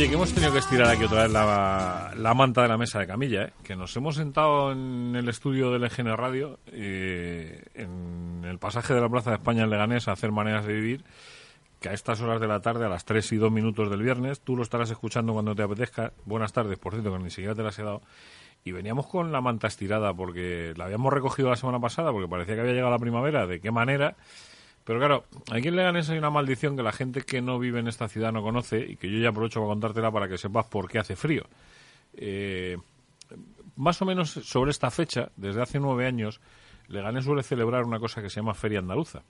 Oye, que hemos tenido que estirar aquí otra vez la, manta de la mesa de camilla, ¿eh? que nos hemos sentado en el estudio del EGN Radio, eh, en el pasaje de la Plaza de España en Leganés a hacer maneras de vivir, que a estas horas de la tarde, a las 3 y 2 minutos del viernes, tú lo estarás escuchando cuando te apetezca. Buenas tardes, por cierto, que ni siquiera te las he dado. Y veníamos con la manta estirada porque la habíamos recogido la semana pasada porque parecía que había llegado la primavera. ¿De qué manera? Pero claro, aquí en Leganés hay una maldición que la gente que no vive en esta ciudad no conoce y que yo ya aprovecho para contártela para que sepas por qué hace frío. Eh, más o menos sobre esta fecha, desde hace nueve años, Leganés suele celebrar una cosa que se llama Feria Andaluza.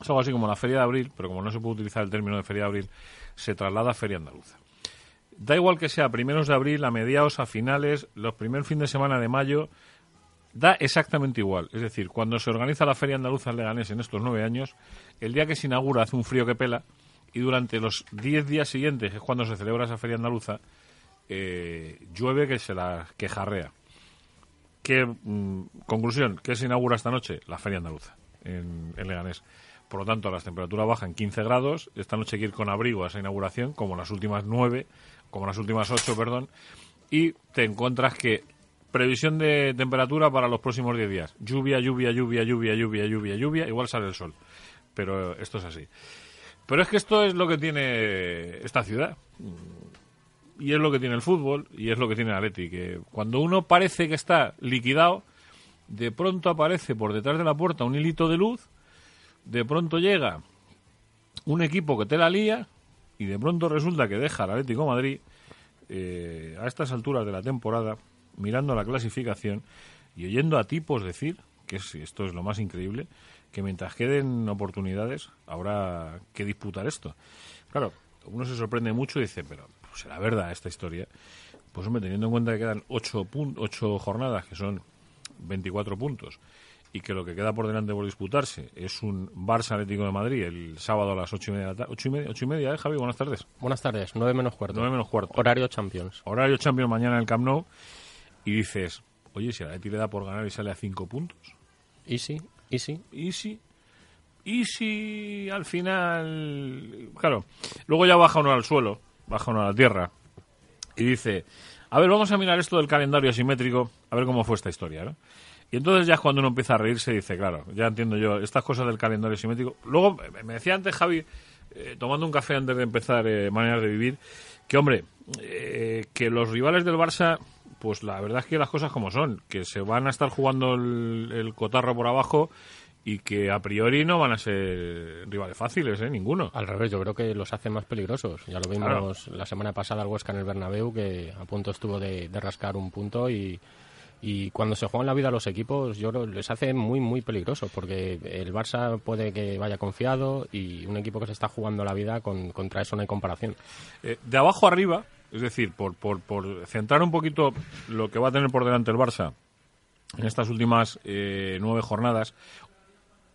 Es algo así como la Feria de Abril, pero como no se puede utilizar el término de Feria de Abril, se traslada a Feria Andaluza. Da igual que sea a primeros de abril, a mediados, a finales, los primeros fin de semana de mayo, da exactamente igual. Es decir, cuando se organiza la Feria Andaluza Leganés en estos nueve años, el día que se inaugura hace un frío que pela y durante los diez días siguientes, que es cuando se celebra esa Feria Andaluza, eh, llueve que se la quejarrea. ¿Qué, mm, conclusión, ¿qué se inaugura esta noche? La Feria Andaluza en, en, Leganés. Por lo tanto, las temperaturas bajan 15 grados. Esta noche hay que ir con abrigo a esa inauguración, como las últimas nueve, como las últimas ocho, perdón. Y te encuentras que Previsión de temperatura para los próximos 10 días. Lluvia, lluvia, lluvia, lluvia, lluvia, lluvia, lluvia. Igual sale el sol. Pero esto es así. Pero es que esto es lo que tiene esta ciudad. Y es lo que tiene el fútbol y es lo que tiene el Atleti. Cuando uno parece que está liquidado, de pronto aparece por detrás de la puerta un hilito de luz. De pronto llega un equipo que te la lía. Y de pronto resulta que deja al Atlético Madrid eh, a estas alturas de la temporada mirando la clasificación y oyendo a tipos decir, que esto es lo más increíble, que mientras queden oportunidades habrá que disputar esto. Claro, uno se sorprende mucho y dice, pero pues, será verdad esta historia. Pues hombre, teniendo en cuenta que quedan ocho, ocho jornadas, que son 24 puntos, y que lo que queda por delante por disputarse es un Barça Atlético de Madrid el sábado a las ocho y media de la tarde. Ocho y media, ocho y media, ¿eh, Javi? Buenas tardes. Buenas tardes, nueve menos cuarto. Nueve menos cuarto. Horario Champions. Horario Champions mañana en el Camp Nou y dices, oye, si la Leti le da por ganar y sale a cinco puntos. ¿Y sí? ¿Y sí? ¿Y sí? ¿Y si al final... Claro, luego ya baja uno al suelo, baja uno a la tierra y dice, a ver, vamos a mirar esto del calendario asimétrico, a ver cómo fue esta historia, ¿no? Y entonces ya es cuando uno empieza a reírse y dice, claro, ya entiendo yo, estas cosas del calendario asimétrico. Luego, me decía antes Javi, eh, tomando un café antes de empezar eh, Maneras de Vivir, que hombre, eh, que los rivales del Barça pues la verdad es que las cosas como son, que se van a estar jugando el, cotarro por abajo y que a priori no van a ser rivales fáciles, ¿eh? Ninguno. Al revés, yo creo que los hacen más peligrosos. Ya lo vimos la semana pasada al Huesca en el Bernabéu, que a punto estuvo de, rascar un punto y, y cuando se juegan la vida a los equipos, yo creo les hace muy, muy peligrosos, porque el Barça puede que vaya confiado y un equipo que se está jugando la vida con, contra eso no hay comparación. Eh, de abajo arriba, es decir, por, por, por, centrar un poquito lo que va a tener por delante el Barça en estas últimas eh, nueve jornadas,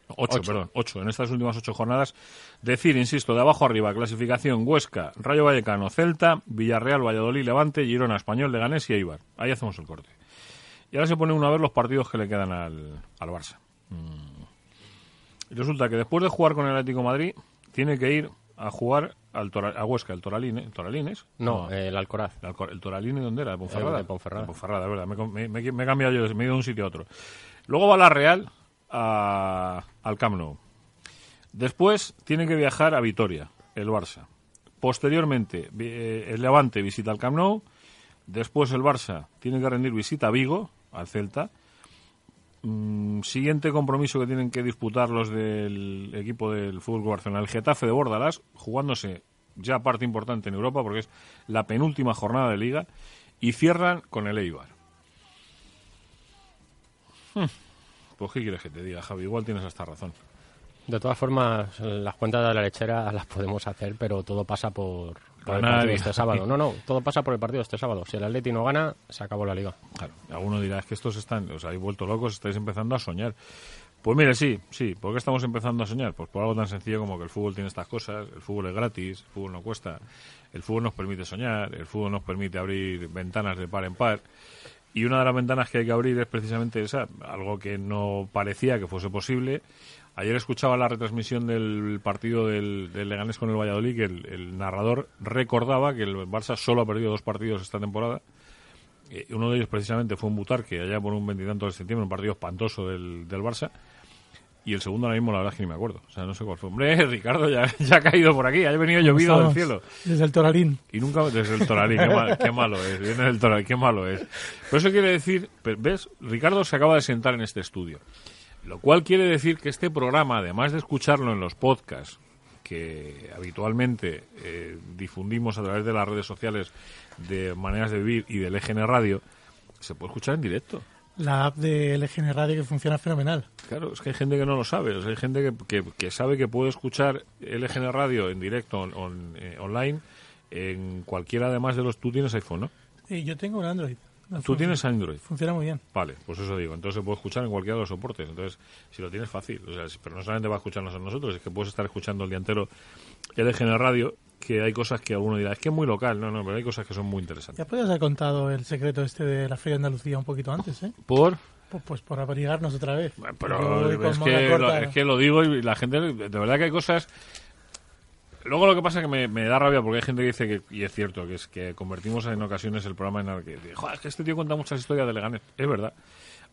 ocho, perdón, ocho, en estas últimas ocho jornadas, decir, insisto, de abajo arriba, clasificación Huesca, Rayo Vallecano, Celta, Villarreal, Valladolid, Levante, Girona, Español, Leganés y Eibar. Ahí hacemos el corte. Y ahora se pone uno a ver los partidos que le quedan al, al Barça. Mm. Y resulta que después de jugar con el Atlético Madrid, tiene que ir a jugar al a Huesca, el Toraline, ¿Toralines? No, el Alcoraz. El, Toraline, ¿dónde era? ¿De Ponferrada? de Ponferrada. Ponferrada, verdad. Me, me, he cambiado yo, me he ido de un sitio a otro. Luego va la Real al Camp Nou. Después tiene que viajar a Vitoria, el Barça. Posteriormente, eh, el Levante visita el Camp Nou. Después el Barça tiene que rendir visita a Vigo, al Celta. Mm, siguiente compromiso que tienen que disputar los del equipo del fútbol Barcelona, el Getafe de Bordalás, jugándose ya parte importante en Europa porque es la penúltima jornada de liga y cierran con el Eibar. Pues qué quieres que te diga, Javi, igual tienes hasta razón. De todas formas, las cuentas de la lechera las podemos hacer, pero todo pasa por, por el partido este sábado. No, no, todo pasa por el partido este sábado. Si el Atleti no gana, se acabó la liga. Claro, alguno dirá, es que estos están, os habéis vuelto locos, estáis empezando a soñar. Pues mire, sí, sí. ¿Por qué estamos empezando a soñar? Pues por algo tan sencillo como que el fútbol tiene estas cosas, el fútbol es gratis, el fútbol no cuesta, el fútbol nos permite soñar, el fútbol nos permite abrir ventanas de par en par. Y una de las ventanas que hay que abrir es precisamente esa, algo que no parecía que fuese posible. Ayer escuchaba la retransmisión del partido del, del Leganés con el Valladolid, que el, narrador recordaba que el Barça solo ha perdido dos partidos esta temporada eh, uno de ellos precisamente fue un Butarque allá por un veintitantos de septiembre, un partido espantoso del, del Barça. Y el segundo ahora mismo la verdad es que ni me acuerdo. O sea, no sé cuál fue. Hombre, Ricardo ya, ya ha caído por aquí, ha venido llovido del cielo. Desde el Toralín. Y nunca desde el Toralín, qué, mal- qué malo es. Viene del Toralín, qué malo es. Pero eso quiere decir, ¿ves? Ricardo se acaba de sentar en este estudio. Lo cual quiere decir que este programa, además de escucharlo en los podcasts, que habitualmente eh, difundimos a través de las redes sociales de Maneras de Vivir y del EGN Radio, se puede escuchar en directo. La app de LGN Radio que funciona fenomenal. Claro, es que hay gente que no lo sabe. O sea, hay gente que, que, que sabe que puede escuchar LGN Radio en directo on- on- eh, online en cualquiera además de los... Tú tienes iPhone, ¿no? Y yo tengo un Android. No, Tú fun- tienes Android. Funciona muy bien. Vale, pues eso digo. Entonces se puede escuchar en cualquiera de los soportes. Entonces, si lo tienes fácil. O sea, pero no solamente va a escucharnos a nosotros, es que puedes estar escuchando el día entero LGN Radio, que hay cosas que alguno dirá, es que es muy local. No, no, pero hay cosas que son muy interesantes. Ya podrías haber contado el secreto este de la Feria de Andalucía un poquito antes, ¿eh? ¿Por? Pues, pues por abrigarnos otra vez. Bueno, Pero es que, lo, es que lo digo y la gente, de verdad que hay cosas... Luego lo que pasa es que me, me da rabia porque hay gente que dice que, y es cierto, que es que convertimos en ocasiones el programa en el que, "Joder, es que este tío cuenta muchas historias de Leganés. Es verdad.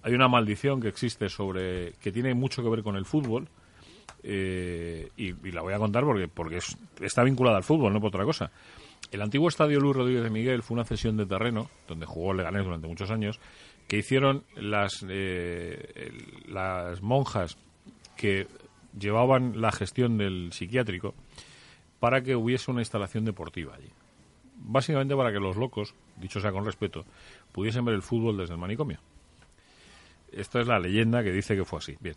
Hay una maldición que existe sobre, que tiene mucho que ver con el fútbol, eh, y, la voy a contar porque, porque es- está vinculada al fútbol, no por otra cosa. El antiguo estadio Luis Rodríguez de Miguel fue una cesión de terreno, donde jugó Leganés durante muchos años, que hicieron las, eh, las monjas que llevaban la gestión del psiquiátrico para que hubiese una instalación deportiva allí. Básicamente para que los locos, dicho sea con respeto, pudiesen ver el fútbol desde el manicomio. Esta es la leyenda que dice que fue así. Bien.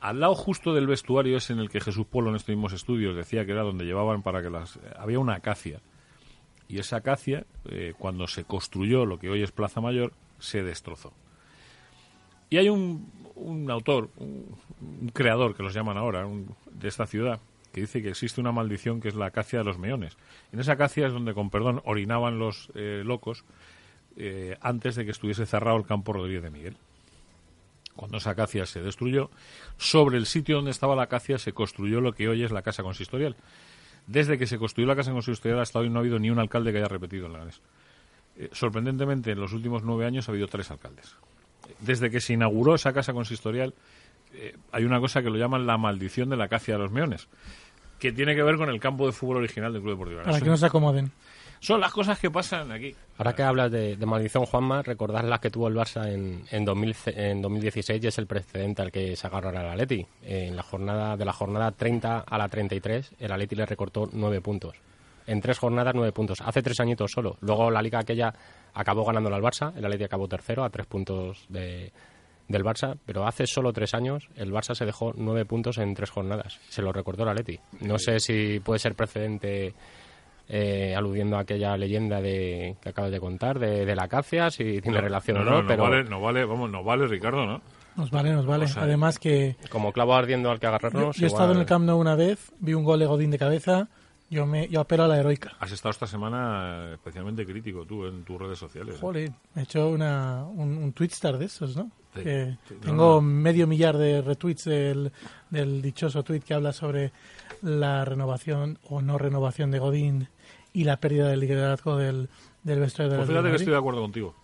Al lado justo del vestuario es en el que Jesús Polo en estos mismos estudios decía que era donde llevaban para que las... Había una acacia. Y esa acacia, eh, cuando se construyó lo que hoy es Plaza Mayor, se destrozó. Y hay un, un autor, un, un creador que los llaman ahora, un- de esta ciudad, que dice que existe una maldición que es la acacia de los meones. En esa acacia es donde, con perdón, orinaban los eh, locos eh, antes de que estuviese cerrado el campo Rodríguez de Miguel. Cuando esa acacia se destruyó, sobre el sitio donde estaba la acacia se construyó lo que hoy es la casa consistorial. Desde que se construyó la casa consistorial hasta hoy no ha habido ni un alcalde que haya repetido en Leganés. Eh, sorprendentemente, en los últimos nueve años ha habido tres alcaldes. Desde que se inauguró esa casa consistorial, eh, hay una cosa que lo llaman la maldición de la acacia de los meones, que tiene que ver con el campo de fútbol original del Club Deportivo Para que no se acomoden. Son las cosas que pasan aquí. Ahora que hablas de, de maldición, Juanma, recordad la que tuvo el Barça en, en, 2000 en 2016 y es el precedente al que se agarrará el Atleti. En la jornada de la jornada 30 a la 33, el Atleti le recortó nueve puntos. En tres jornadas, nueve puntos. Hace tres añitos solo. Luego la liga aquella acabó ganándola al Barça. El Atleti acabó tercero a tres puntos de, del Barça. Pero hace solo tres años el Barça se dejó nueve puntos en tres jornadas. Se lo recordó el Atleti. No sé si puede ser precedente eh, aludiendo a aquella leyenda de que acabas de contar de, de la acacia, si tiene relación no, o no, no, no pero vale, no vale, vamos, no vale, Ricardo, ¿no? Nos vale, nos vale. O sea, Además que como clavo ardiendo al que agarrarnos. yo he estado en el Camp Nou una vez, vi un gol de Godín de cabeza, yo me yo apelo a la heroica. Has estado esta semana especialmente crítico tú en tus redes sociales. ¿eh? Joder, he hecho una, un, un Twitstar de esos, ¿no? Sí, Que sí, no, tengo no. medio millar de retweets del, del dichoso tweet que habla sobre la renovación o no renovación de Godín y la pérdida del liderazgo del, del vestuario del Pues fíjate que estoy de acuerdo contigo.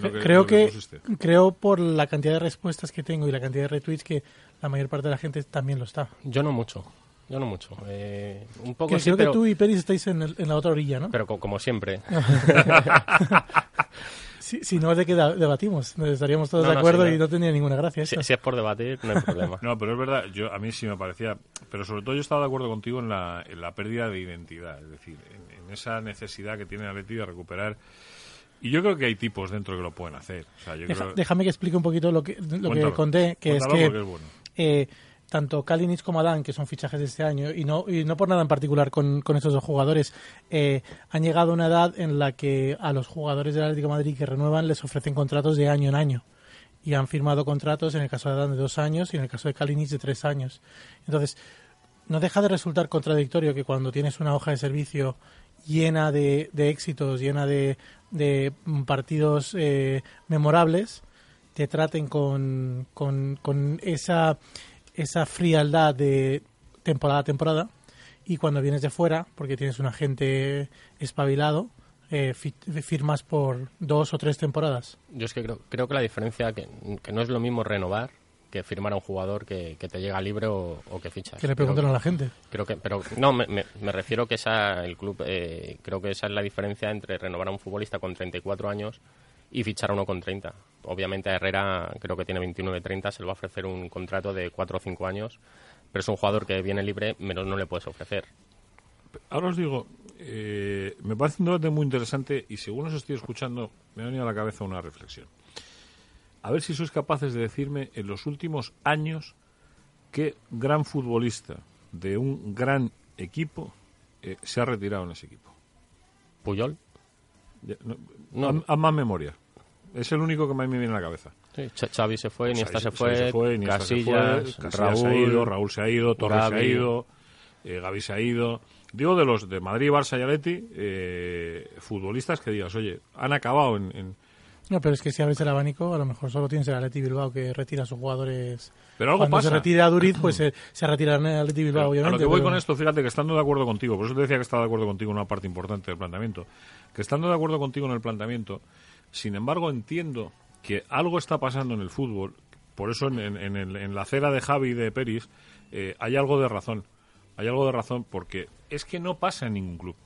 que- creo que, pusiste. creo por la cantidad de respuestas que tengo y la cantidad de retweets que la mayor parte de la gente también lo está. Yo no mucho. Yo no mucho. Eh, un poco Que sí, creo pero, que tú y Peris estáis en, el- en la otra orilla, ¿no? pero co- como siempre. si, si no, ¿de qué debatimos? Estaríamos todos No, de no, acuerdo y no tendría ninguna gracia. si, es por debatir, no hay problema. No, pero es verdad, yo a mí sí me parecía, pero sobre todo yo estaba de acuerdo contigo en la, en la pérdida de identidad, es decir, en, en esa necesidad que tiene Atleti de recuperar Y yo creo que hay tipos dentro que lo pueden hacer. Déjame que explique un poquito lo que, lo que conté, que es que eh, tanto Kalinic como Adán, que son fichajes de este año, y no, y no por nada en particular con, con estos dos jugadores, eh, han llegado a una edad en la que a los jugadores del Atlético Madrid que renuevan les ofrecen contratos de año en año. Y han firmado contratos, en el caso de Adán, de dos años y en el caso de Kalinic de tres años. Entonces, no deja de resultar contradictorio que cuando tienes una hoja de servicio llena de, éxitos, llena de, de partidos eh, memorables, te traten con, con esa esa frialdad de temporada a temporada y cuando vienes de fuera, porque tienes un agente espabilado, eh, firmas por dos o tres temporadas. Yo es que creo, creo que la diferencia, que, que no es lo mismo renovar que firmar a un jugador que, que te llega libre o, que fichas. Que le pregunten a la gente. Creo que, pero no, me, me, refiero que esa, el club, eh, creo que esa es la diferencia entre renovar a un futbolista con 34 años y fichar a uno con 30. Obviamente a Herrera creo que tiene 29-30, se le va a ofrecer un contrato de 4 o 5 años, pero es un jugador que viene libre, menos no le puedes ofrecer. Ahora os digo, eh, me parece un debate muy interesante y según os estoy escuchando me ha venido a la cabeza una reflexión. A ver si sois capaces de decirme en los últimos años qué gran futbolista de un gran equipo eh, se ha retirado en ese equipo. ¿Puyol? no, haz más memoria. Es el único que más me viene a la cabeza. Sí, Xavi se fue, Iniesta se fue, se fue Casillas, Raúl, se ha ido, Raúl se ha ido, Torres se ha ido, eh, Gaby se ha ido. Digo de los de Madrid, Barça y Atleti, eh, futbolistas que digas, oye, han acabado en, No, pero es que si abres el abanico, a lo mejor solo tienes el Atleti Bilbao que retira a sus jugadores. Pero algo Cuando pasa. se retira a Duriz, pues se, se retira el Atleti Bilbao, obviamente. A lo que voy con esto, fíjate que estando de acuerdo contigo, por eso te decía que estaba de acuerdo contigo en una parte importante del planteamiento, que estando de acuerdo contigo en el planteamiento, sin embargo entiendo que algo está pasando en el fútbol, por eso en, en, la acera de Javi y de Peris eh, hay algo de razón. Hay algo de razón porque es que no pasa en ningún club.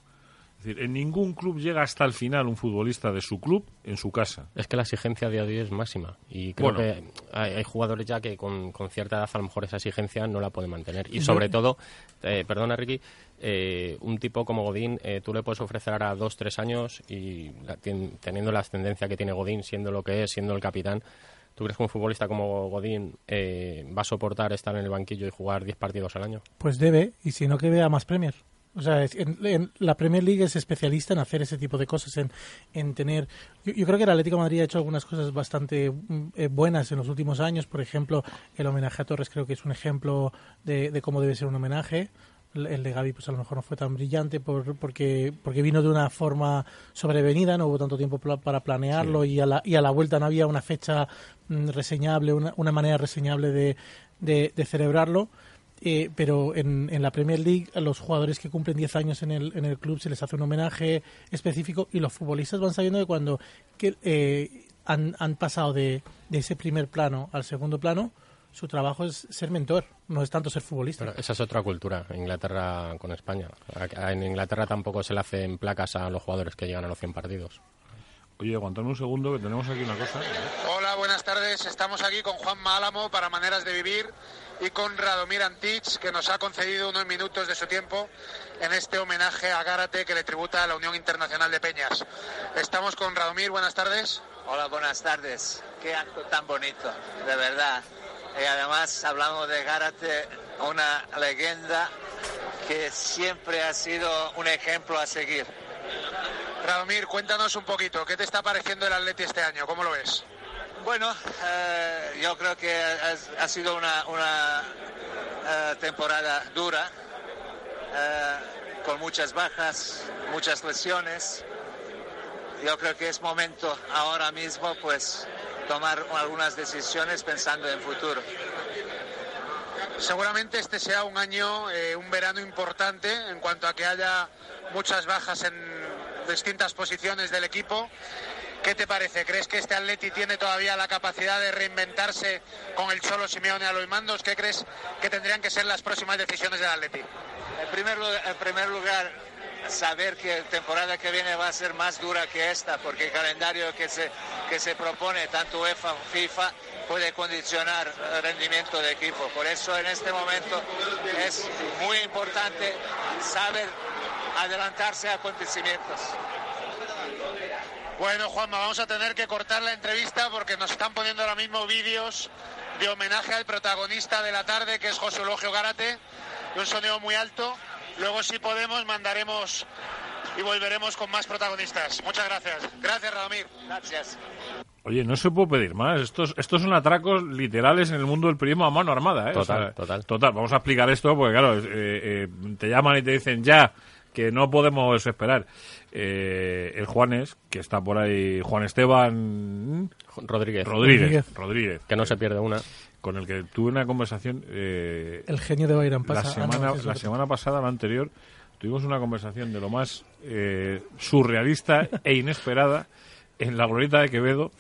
Es decir, en ningún club llega hasta el final un futbolista de su club en su casa. Es que la exigencia día a día es máxima. Y creo que hay, jugadores ya que con, cierta edad a lo mejor esa exigencia no la pueden mantener. Y sobre todo, eh, perdona Ricky, eh, un tipo como Godín, eh, tú le puedes ofrecer ahora dos, tres años y teniendo la ascendencia que tiene Godín, siendo lo que es, siendo el capitán, ¿Tú crees que un futbolista como Godín eh, va a soportar estar en el banquillo y jugar 10 partidos al año? Pues debe, y si no, que vea más Premier. O sea, en, la Premier League es especialista en hacer ese tipo de cosas, en, en tener... Yo, creo que el Atlético de Madrid ha hecho algunas cosas bastante mm, buenas en los últimos años. Por ejemplo, el homenaje a Torres creo que es un ejemplo de, de cómo debe ser un homenaje. El de Gaby pues a lo mejor no fue tan brillante por, porque porque vino de una forma sobrevenida no hubo tanto tiempo para planearlo y a la y a la vuelta no había una fecha mm, reseñable una, una manera reseñable de, de, celebrarlo eh, pero en, en, la Premier League a los jugadores que cumplen 10 años en el, en el club se les hace un homenaje específico y los futbolistas van sabiendo de cuando que, eh, han, han pasado de, de ese primer plano al segundo plano su trabajo es ser mentor, no es tanto ser futbolista. esa es otra cultura, Inglaterra con España. En Inglaterra tampoco se le hacen placas a los jugadores que llegan a los 100 partidos. Oye, aguantame un segundo, que tenemos aquí una cosa. Hola, buenas tardes. Estamos aquí con Juan Málamo para Maneras de Vivir y con Radomir Antich, que nos ha concedido unos minutos de su tiempo en este homenaje a Gárate que le tributa a la Unión Internacional de Peñas. Estamos con Radomir, buenas tardes. Hola, buenas tardes. Qué acto tan bonito, de verdad. Y además hablamos de Gárate, una leyenda que siempre ha sido un ejemplo a seguir. Radomir, cuéntanos un poquito, ¿qué te está pareciendo el Atleti este año? ¿Cómo lo ves? Bueno, eh, yo creo que ha, sido una, eh, temporada dura, eh, con muchas bajas, muchas lesiones. Yo creo que es momento ahora mismo, pues, tomar algunas decisiones pensando en futuro. Seguramente este sea un año, un verano importante en cuanto a que haya muchas bajas en distintas posiciones del equipo. ¿Qué te parece? ¿Crees que este Atleti tiene todavía la capacidad de reinventarse con el Cholo Simeone a los mandos? ¿Qué crees que tendrían que ser las próximas decisiones del Atleti? En primer, lugar, saber que la temporada que viene va a ser más dura que esta, porque el calendario que se, que se propone, tanto UEFA como FIFA, puede condicionar el rendimiento de equipo. Por eso en este momento es muy importante saber adelantarse a acontecimientos. Bueno, Juanma, vamos a tener que cortar la entrevista porque nos están poniendo ahora mismo vídeos de homenaje al protagonista de la tarde, que es José Eulogio Gárate, de un sonido muy alto. Luego, si podemos, mandaremos y volveremos con más protagonistas. Muchas gracias. Gracias, Radomir. Gracias. Oye, no se puede pedir más. Estos, estos son atracos literales en el mundo del periodismo a mano armada, ¿eh? Total, total. Total, vamos a explicar esto porque, claro, eh, eh, te llaman y te dicen ya que no podemos esperar. Eh, el Juanes, que está por ahí, Juan Esteban Rodríguez, Rodríguez, Rodríguez, que no se pierde una. con el que tuve una conversación eh, El genio de Bayram la pasa. ah, no, semana, la semana pasada, la anterior, tuvimos una conversación de lo más eh, surrealista e inesperada en la glorieta de Quevedo,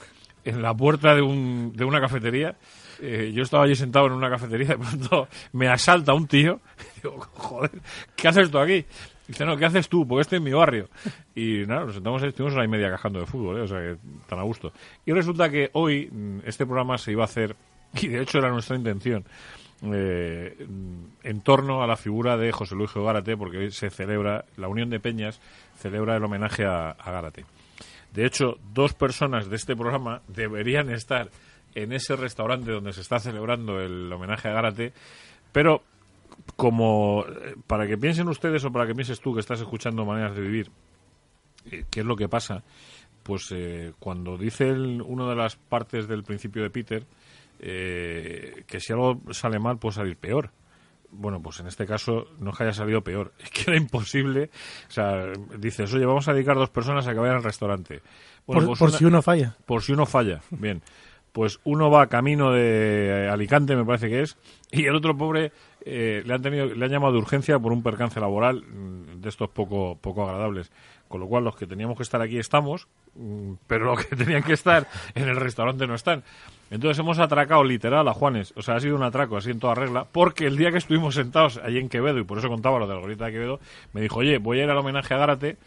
en la puerta de, un, de una cafetería. Eh, yo estaba allí sentado en una cafetería, de pronto me asalta un tío. Y digo, joder, ¿qué haces tú aquí? Dice, no, ¿qué haces tú? Porque este es mi barrio. Y nada, nos sentamos estuvimos hora y media cajando de fútbol, ¿eh? o sea que tan a gusto. Y resulta que hoy mm, este programa se iba a hacer, y de hecho era nuestra intención, eh, en torno a la figura de José Luis Gárate, porque hoy se celebra, la Unión de Peñas celebra el homenaje a, a Gárate. De hecho, dos personas de este programa deberían estar en ese restaurante donde se está celebrando el homenaje a Gárate, pero como para que piensen ustedes o para que pienses tú que estás escuchando maneras de vivir, eh, qué es lo que pasa, pues eh, cuando dice el- una de las partes del principio de Peter eh, que si algo sale mal puede salir peor. Bueno, pues en este caso no es que haya salido peor, es que era imposible. O sea, dices, oye, vamos a dedicar dos personas a que vayan al restaurante. Bueno, por pues por una- si uno falla. por si uno falla. Bien. Pues uno va camino de eh, Alicante, me parece que es, y el otro pobre eh, le han tenido, le han llamado de urgencia por un percance laboral mm, de estos poco, poco agradables. Con lo cual los que teníamos que estar aquí estamos, mm, pero los que tenían que estar en el restaurante no están. Entonces hemos atracado literal a Juanes, o sea, ha sido un atraco así en toda regla, porque el día que estuvimos sentados allí en Quevedo, y por eso contaba lo de la gorrita de Quevedo, me dijo, oye, voy a ir al homenaje a Gárate,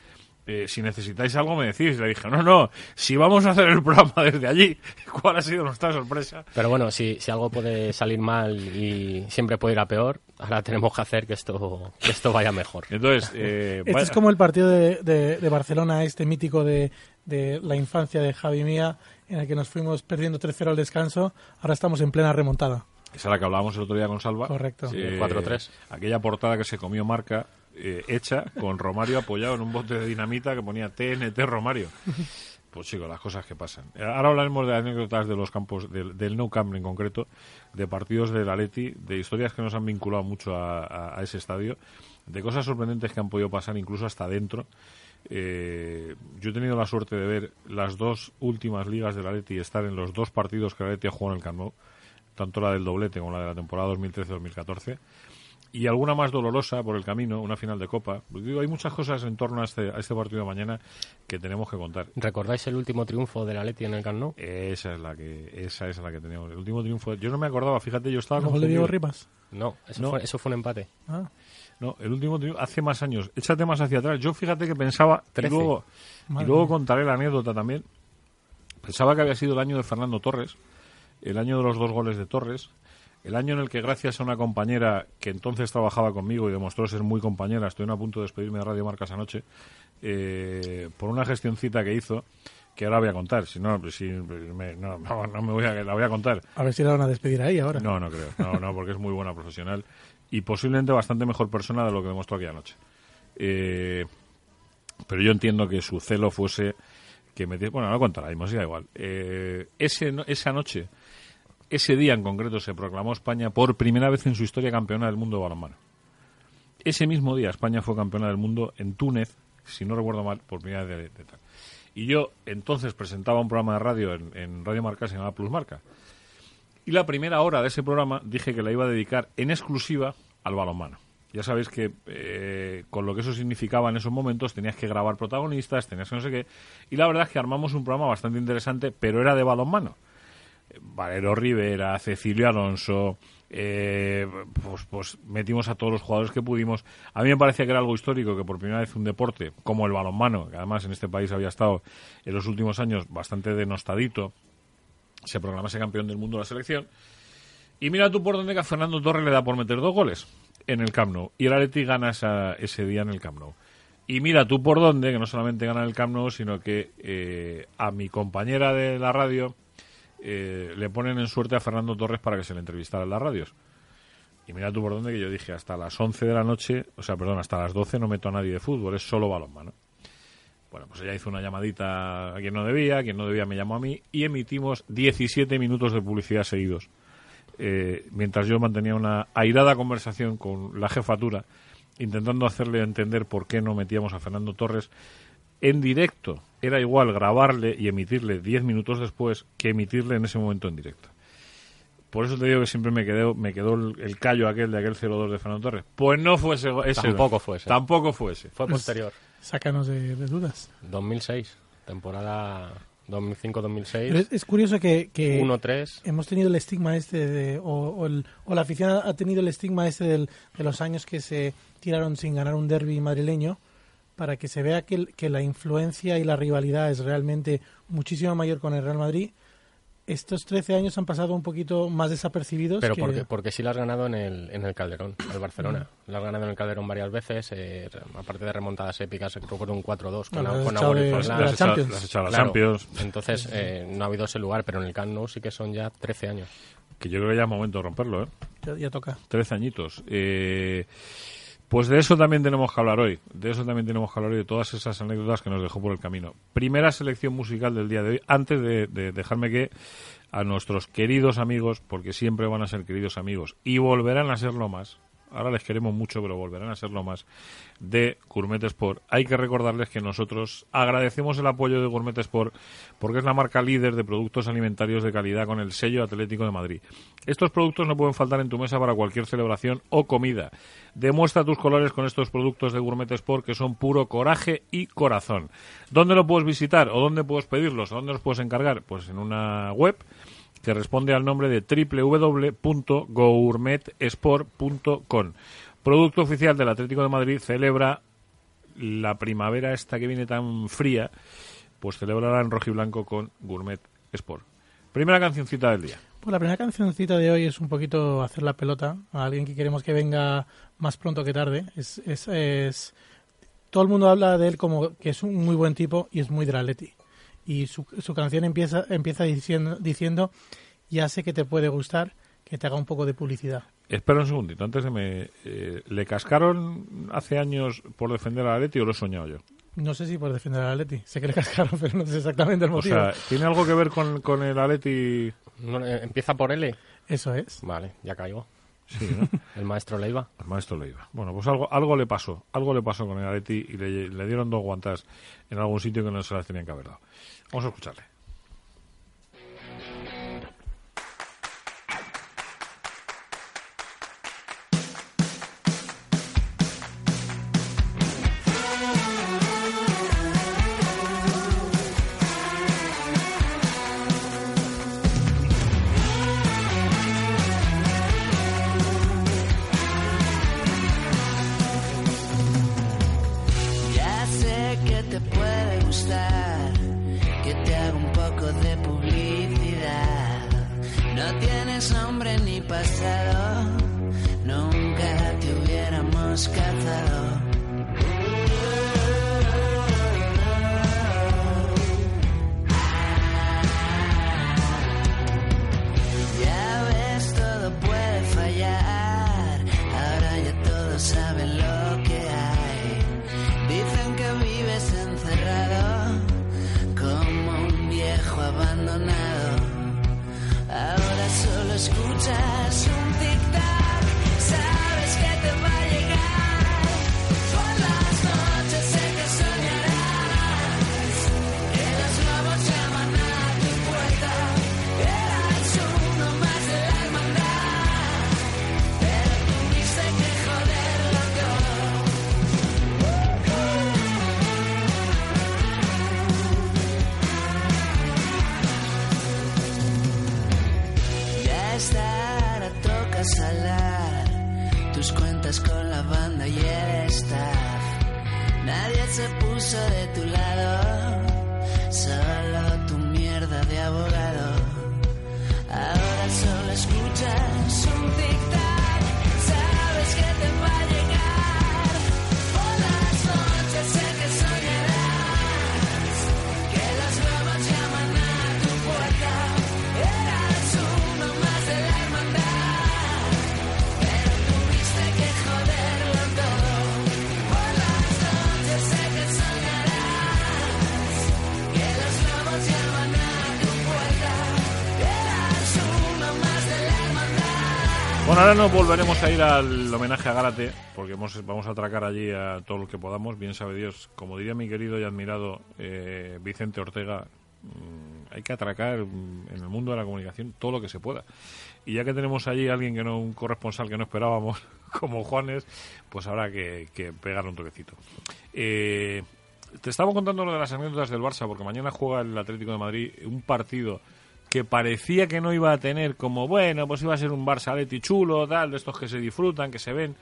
eh, si necesitáis algo me decís. Y le dije, no, no, si vamos a hacer el programa desde allí, ¿cuál ha sido nuestra sorpresa? Pero bueno, si, si algo puede salir mal y siempre puede ir a peor, ahora tenemos que hacer que esto, que esto vaya mejor. Entonces, eh, Este es como el partido de, de- de Barcelona, este mítico de, de la infancia de Javi Mía, en el que nos fuimos perdiendo 3-0 al descanso. Ahora estamos en plena remontada. esa es la que hablábamos el otro día con Salva. Correcto. Sí, 4-3. Aquella portada que se comió Marca, eh, hecha con Romario apoyado en un bote de dinamita que ponía TNT Romario. Pues chicos, las cosas que pasan. Eh, Ahora hablaremos de anécdotas de los campos, del, del No Camp en concreto, de partidos del Atleti, de historias que nos han vinculado mucho a, a- ese estadio, de cosas sorprendentes que han podido pasar incluso hasta dentro. Eh, yo he tenido la suerte de ver las dos últimas ligas del Atleti y estar en los dos partidos que el Atleti ha jugado en el Camp Nou, tanto la del doblete como la de la temporada 2013-2014 y alguna más dolorosa por el camino, una final de Copa. Porque digo, hay muchas cosas en torno a este, a este partido de mañana que tenemos que contar. ¿Recordáis el último triunfo del Atleti en el Camp Nou? Esa es la que esa es la que teníamos. El último triunfo. Yo no me acordaba, fíjate, yo estaba ¿El gol de confundido. Diego Rivas? No, eso, No. Fue, eso fue un empate. Ah, No, el último triunfo hace más años. Échate más hacia atrás. Yo fíjate que pensaba y luego y luego contaré la anécdota también. Pensaba que había sido el año de Fernando Torres, el año de los dos goles de Torres, el año en el que gracias a una compañera que entonces trabajaba conmigo y demostró ser muy compañera, estoy a punto de despedirme de Radio Marcas anoche, eh, por una gestioncita que hizo, que ahora voy a contar, si no, si me, no, no, no me voy a, la voy a contar. a ver si la van a despedir ahí ahora. No, no creo. No, no, porque es muy buena profesional y posiblemente bastante mejor persona de lo que demostró aquella noche. Eh, pero yo entiendo que su celo fuese que me... Bueno, no contará, mismo, sí, da igual. Eh, ese, no- esa noche, ese día en concreto, se proclamó España por primera vez en su historia campeona del mundo de balonmano. Ese mismo día España fue campeona del mundo en Túnez, si no recuerdo mal, por primera vez de, tal. Y yo entonces presentaba un programa de radio en, en Radio Marca, se llamaba Plus Marca. Y la primera hora de ese programa dije que la iba a dedicar en exclusiva al balonmano. Ya sabéis que eh, con lo que eso significaba en esos momentos tenías que grabar protagonistas, tenías que no sé qué. Y la verdad es que armamos un programa bastante interesante, pero era de balonmano. Valero Rivera, Cecilio Alonso, eh, pues, pues metimos a todos los jugadores que pudimos. A mí me parecía que era algo histórico que por primera vez un deporte como el balonmano, que además en este país había estado en los últimos años bastante denostadito, se proclamase campeón del mundo de la selección. Y mira tú por dónde que a Fernando Torres le da por meter dos goles en el Camp Nou. Y el Atleti gana esa- ese día en el Camp Nou. Y mira tú por dónde, que no solamente gana el Camp Nou, sino que eh, a mi compañera de la radio eh, le ponen en suerte a Fernando Torres para que se le entrevistara en las radios. Y mira tú por dónde que yo dije, hasta las 11 de la noche, o sea, perdón, hasta las 12 no meto a nadie de fútbol, es solo balonmano. Bueno, pues ella hizo una llamadita a quien no debía, a quien no debía me llamó a mí y emitimos 17 minutos de publicidad seguidos. Eh, mientras yo mantenía una airada conversación con la jefatura, intentando hacerle entender por qué no metíamos a Fernando Torres en directo. Era igual grabarle y emitirle 10 minutos después que emitirle en ese momento en directo. Por eso te digo que siempre me quedó, me quedó el, callo aquel de aquel 0-2 de Fernando Torres. Pues no fue ese. Tampoco fue ese. Tampoco fue ese. Fue posterior. Sácanos de, dudas. 2006, temporada 2005-2006. Es, curioso que, que 1-3. hemos tenido el estigma este, de, o, la afición ha tenido el estigma este del, de los años que se tiraron sin ganar un derby madrileño, para que se vea que, que la influencia y la rivalidad es realmente muchísimo mayor con el Real Madrid estos 13 años han pasado un poquito más desapercibidos. Pero porque, porque sí lo has ganado en el, en el Calderón, el Barcelona. Lo has ganado en el Calderón varias veces, eh, aparte de remontadas épicas, creo que fue un 4-2 con, bueno, con la Champions. Entonces eh, no ha habido ese lugar, pero en el Camp Nou sí que son ya 13 años. Que yo creo que ya es momento de romperlo, ¿eh? Ya, ya toca. 13 añitos. Eh, pues de eso también tenemos que hablar hoy. De eso también tenemos que hablar hoy, de todas esas anécdotas que nos dejó por el camino. Primera selección musical del día de hoy. Antes de, de dejarme que a nuestros queridos amigos, porque siempre van a ser queridos amigos y volverán a serlo más, ahora les queremos mucho, pero volverán a serlo más, de Gourmet Sport. Hay que recordarles que nosotros agradecemos el apoyo de Gourmet Sport porque es la marca líder de productos alimentarios de calidad con el sello Atlético de Madrid. Estos productos no pueden faltar en tu mesa para cualquier celebración o comida. Demuestra tus colores con estos productos de Gourmet Sport que son puro coraje y corazón. ¿Dónde lo puedes visitar o dónde puedes pedirlos? ¿Dónde los puedes encargar? Pues en una web que responde al nombre de www.gourmetsport.com. Producto oficial del Atlético de Madrid celebra la primavera esta que viene tan fría, pues celebrará en rojo y blanco con Gourmet Sport. Primera cancioncita del día. Pues la primera cancioncita de hoy es un poquito hacer la pelota a alguien que queremos que venga más pronto que tarde. Es, es, es... Todo el mundo habla de él como que es un muy buen tipo y es muy draleti y su, su canción empieza, empieza diciendo, diciendo, ya sé que te puede gustar, que te haga un poco de publicidad. Espera un segundito, antes de me... Eh, ¿Le cascaron hace años por defender a Atleti o lo he soñado yo? No sé si por defender a Atleti. Sé que le cascaron, pero no sé exactamente el motivo. O sea, ¿tiene algo que ver con, con el Atleti? No, eh, ¿Empieza por L? Eso es. Vale, ya caigo. Sí, ¿no? el maestro Leiva. El maestro Leiva. Bueno, pues algo, algo le pasó. Algo le pasó con el Atleti y le, le dieron dos guantas en algún sitio que no se las tenían que haber dado. Vamos a escucharle. Nos volveremos a ir al homenaje a Gárate, porque vamos a atracar allí a todo lo que podamos. Bien sabe Dios, como diría mi querido y admirado eh, Vicente Ortega, mm, hay que atracar en el mundo de la comunicación todo lo que se pueda. Y ya que tenemos allí a alguien que no, un corresponsal que no esperábamos, como Juanes, pues habrá que, que pegarle un toquecito. Eh, te estaba contando lo de las anécdotas del Barça, porque mañana juega el Atlético de Madrid un partido que parecía que no iba a tener como, bueno, pues iba a ser un Barça Leti chulo, tal, de estos que se disfrutan, que se ven,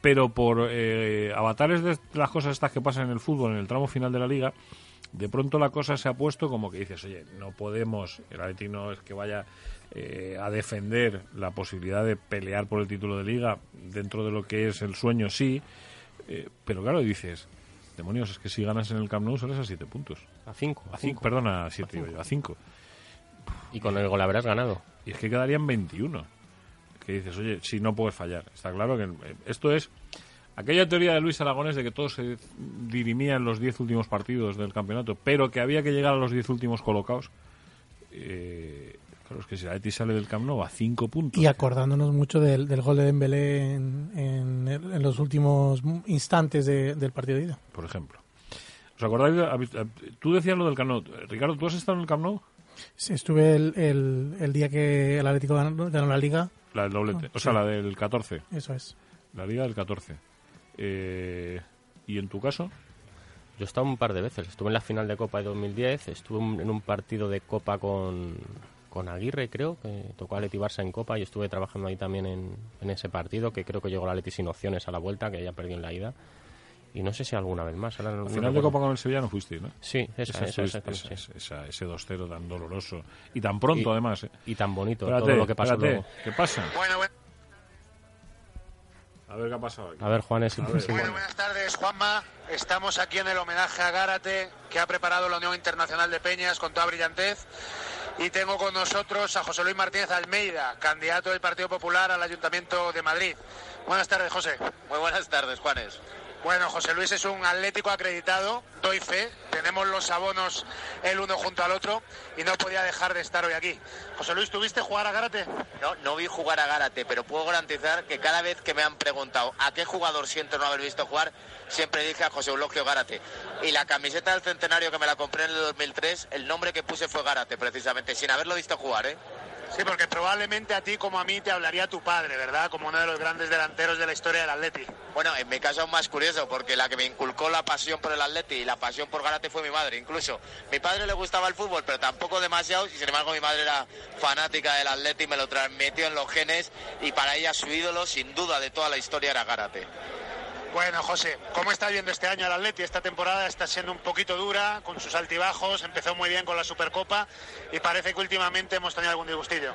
pero por eh, avatares de las cosas estas que pasan en el fútbol, en el tramo final de la liga, de pronto la cosa se ha puesto como que dices, oye, no podemos, el Atleti no es que vaya eh, a defender la posibilidad de pelear por el título de liga dentro de lo que es el sueño, sí, eh, pero claro, dices, demonios, es que si ganas en el Camp Nou sales a siete puntos. A cinco. A cinco, perdona, a siete, a cinco. Y con el gol habrás ganado. Y es que quedarían 21. Que dices, oye, si no puedes fallar. Está claro que esto es aquella teoría de Luis Aragones de que todo se dirimía en los 10 últimos partidos del campeonato, pero que había que llegar a los 10 últimos colocados. Eh, claro, es que si la Eti sale del Camp Nou a 5 puntos. Y acordándonos mucho del, gol de Dembélé en, en, los últimos instantes del partido de ida. Por ejemplo. ¿Os acordáis? Tú decías lo del Camp Nou. Ricardo, ¿tú has estado en el Camp Nou? Sí, estuve el, el, día que el Atlético ganó, la Liga. La del doblete, o sea, la del 14. Eso es. La Liga del 14. Eh, ¿Y en tu caso? Yo he estado un par de veces. Estuve en la final de Copa de 2010, estuve en un partido de Copa con, con Aguirre, creo, que tocó a Leti Barça en Copa y estuve trabajando ahí también en, en ese partido, que creo que llegó la Leti sin opciones a la vuelta, que ya perdió en la ida y no sé si alguna vez más. Ahora final de Copa con el Sevilla no fuiste, ¿no? Sí, esa, esa, esa, ese 2-0 tan doloroso y tan pronto además. ¿eh? Y tan bonito todo lo que pasó luego. ¿Qué pasa? Bueno, bueno. A ver qué ha pasado A ver, Juanes. Bueno, buenas tardes, Juanma. Estamos aquí en el homenaje a Gárate que ha preparado la Unión Internacional de Peñas con toda brillantez. Y tengo con nosotros a José Luis Martínez Almeida, candidato del Partido Popular al Ayuntamiento de Madrid. Buenas tardes, José. Muy buenas tardes, Juanes. Bueno, José Luis es un atlético acreditado, doy fe, tenemos los abonos el uno junto al otro y no podía dejar de estar hoy aquí. José Luis, ¿tuviste jugar a Gárate? No, no vi jugar a Gárate, pero puedo garantizar que cada vez que me han preguntado a qué jugador siento no haber visto jugar, siempre dije a José Eulogio Gárate. Y la camiseta del centenario que me la compré en el 2003, el nombre que puse fue Gárate, precisamente, sin haberlo visto jugar, ¿eh? Sí, porque probablemente a ti como a mí te hablaría tu padre, ¿verdad? Como uno de los grandes delanteros de la historia del Atleti. Bueno, en mi caso es más curioso, porque la que me inculcó la pasión por el Atleti y la pasión por Garate fue mi madre, incluso. Mi padre le gustaba el fútbol, pero tampoco demasiado, y sin embargo mi madre era fanática del Atleti, me lo transmitió en los genes, y para ella su ídolo, sin duda, de toda la historia era Garate. Bueno, José, ¿cómo está viendo este año el Atleti? Esta temporada está siendo un poquito dura, con sus altibajos, empezó muy bien con la Supercopa y parece que últimamente hemos tenido algún disgustillo.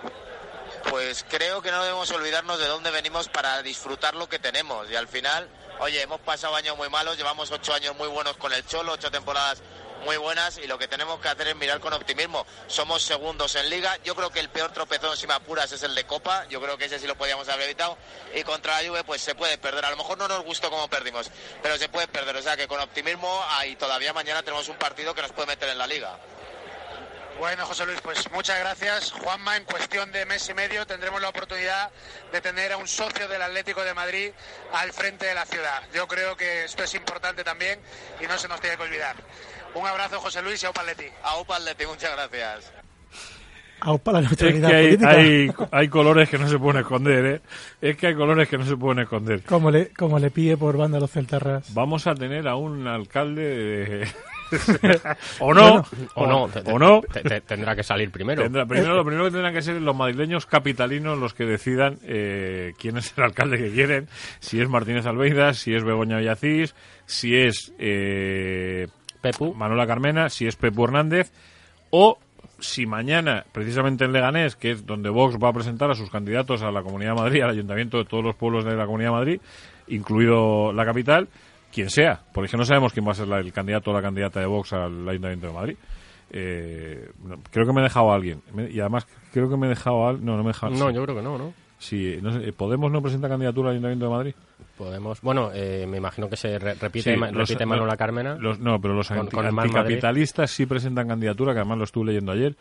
Pues creo que no debemos olvidarnos de dónde venimos para disfrutar lo que tenemos y al final, oye, hemos pasado años muy malos, llevamos ocho años muy buenos con el Cholo, ocho temporadas muy buenas y lo que tenemos que hacer es mirar con optimismo. Somos segundos en liga. Yo creo que el peor tropezón, si me apuras, es el de Copa. Yo creo que ese sí lo podíamos haber evitado. Y contra la Juve, pues se puede perder. A lo mejor no nos gustó como perdimos, pero se puede perder. O sea que con optimismo, ahí todavía mañana tenemos un partido que nos puede meter en la liga. Bueno, José Luis, pues muchas gracias. Juanma, en cuestión de mes y medio tendremos la oportunidad de tener a un socio del Atlético de Madrid al frente de la ciudad. Yo creo que esto es importante también y no se nos tiene que olvidar. Un abrazo, José Luis, y a Upaletti. A Upaletti, muchas gracias. A la neutralidad es que hay, hay, colores que no se pueden esconder, ¿eh? Es que hay colores que no se pueden esconder. Como le, como le pide por banda los celtarras. Vamos a tener a un alcalde de... o no, o no, o no. tendrá que salir primero. primero. Lo primero que tendrán que ser los madrileños capitalinos los que decidan eh, quién es el alcalde que quieren, si es Martínez Albeida, si es Begoña Villacís, si es eh, Pepu. Manuela Carmena, si es Pepu Hernández, o si mañana, precisamente en Leganés, que es donde Vox va a presentar a sus candidatos a la Comunidad de Madrid, al Ayuntamiento de todos los pueblos de la Comunidad de Madrid, incluido la capital, quien sea, porque no sabemos quién va a ser el candidato o la candidata de Vox al Ayuntamiento de Madrid. Eh, creo que me he dejado a alguien. Y además, creo que me he dejado a No, no me he dejado. No, yo creo que no, ¿no? Sí, no sé, ¿Podemos no presenta candidatura al Ayuntamiento de Madrid? Podemos. Bueno, eh, me imagino que se repite, repite Manuela Carmena. no, pero los anticapitalistas sí presentan candidatura, que además lo estuve leyendo ayer.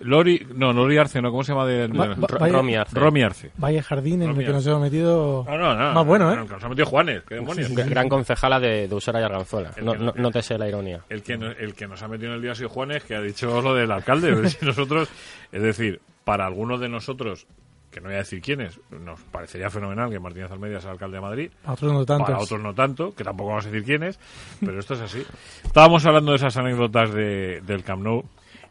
Lori, no, Lori Arce, no, ¿cómo se llama? De, Romy Arce. Romy Arce. Vaya jardín en el que nos hemos metido. No, no, no. Más bueno, no, ¿eh? que nos ha metido Juanes, qué demonios. Gran concejala de, de Usera y Arganzuela. El No, que- no, no te sé la ironía. El que, no- el que nos ha metido en el día ha sido Juanes, que ha dicho lo del alcalde. si nosotros, es decir, para algunos de nosotros, que no voy a decir quiénes, nos parecería fenomenal que Martínez Almeida sea alcalde de Madrid. A otros no tantos. Para otros no tanto, que tampoco vamos a decir quiénes, pero esto es así. Estábamos hablando de esas anécdotas de, del Camp Nou.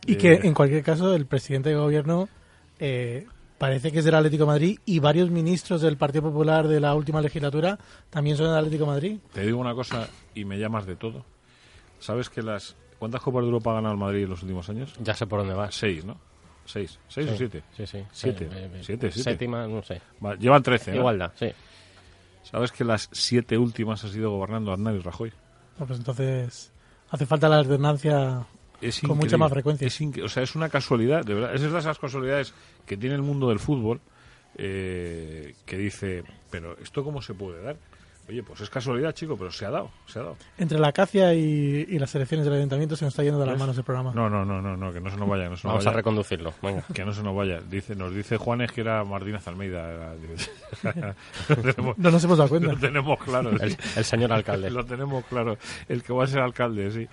Y Eh, que en cualquier caso el presidente de gobierno eh, parece que es del Atlético de Madrid y varios ministros del Partido Popular de la última legislatura también son del Atlético de Madrid. Te digo una cosa y me llamas de todo. ¿Sabes que las... ¿Cuántas Copas de Europa ha ganado el Madrid en los últimos años? Ya sé por dónde vas. Seis, ¿no? Seis. ¿Seis o Sí, siete? Sí, sí. Siete. Eh, eh, Siete, siete. Séptima, no sé. Va, llevan trece, ¿no? Igualdad, sí. ¿Sabes que las siete últimas ha sido gobernando Aznar y Rajoy? No, pues entonces hace falta la alternancia. Es Con mucha más frecuencia. Es o sea, es una casualidad, de verdad. Es de esas casualidades que tiene el mundo del fútbol eh, que dice, pero ¿esto cómo se puede dar? Oye, pues es casualidad, chico, pero se ha dado, se ha dado. Entre la acacia y, y las elecciones del ayuntamiento se nos está yendo de las manos el programa. No, no, no, no, no, que no se nos vaya, no se nos Vamos a reconducirlo. Venga. Que no se nos vaya. Dice, nos dice Juanes que era Martínez Almeida. Era- lo, tenemos, No nos hemos dado cuenta. lo tenemos claro. sí. El, el señor alcalde. Lo tenemos claro, el que va a ser alcalde, sí.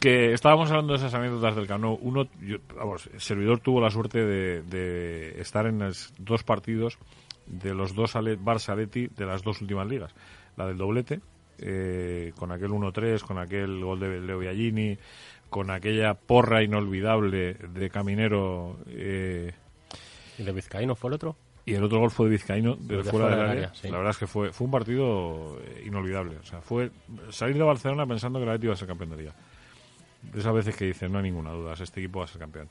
Que estábamos hablando de esas anécdotas del Camp Nou. Uno, yo- vamos, el servidor tuvo la suerte de, de estar en los dos partidos de los dos Ale- Barça Atleti de las dos últimas ligas. La del doblete, eh, con aquel 1-3, con aquel gol de Leo Biagini, con aquella porra inolvidable de Caminero. eh, ¿Y de Vizcaíno fue el otro? y el otro gol fue de Vizcaíno, de de fuera, del área. sí. La verdad es que fue, fue un partido eh, inolvidable. O sea, fue salir de Barcelona pensando que el Atleti iba a ser campeón de liga. De esas veces que dicen, no hay ninguna duda, este equipo va a ser campeón.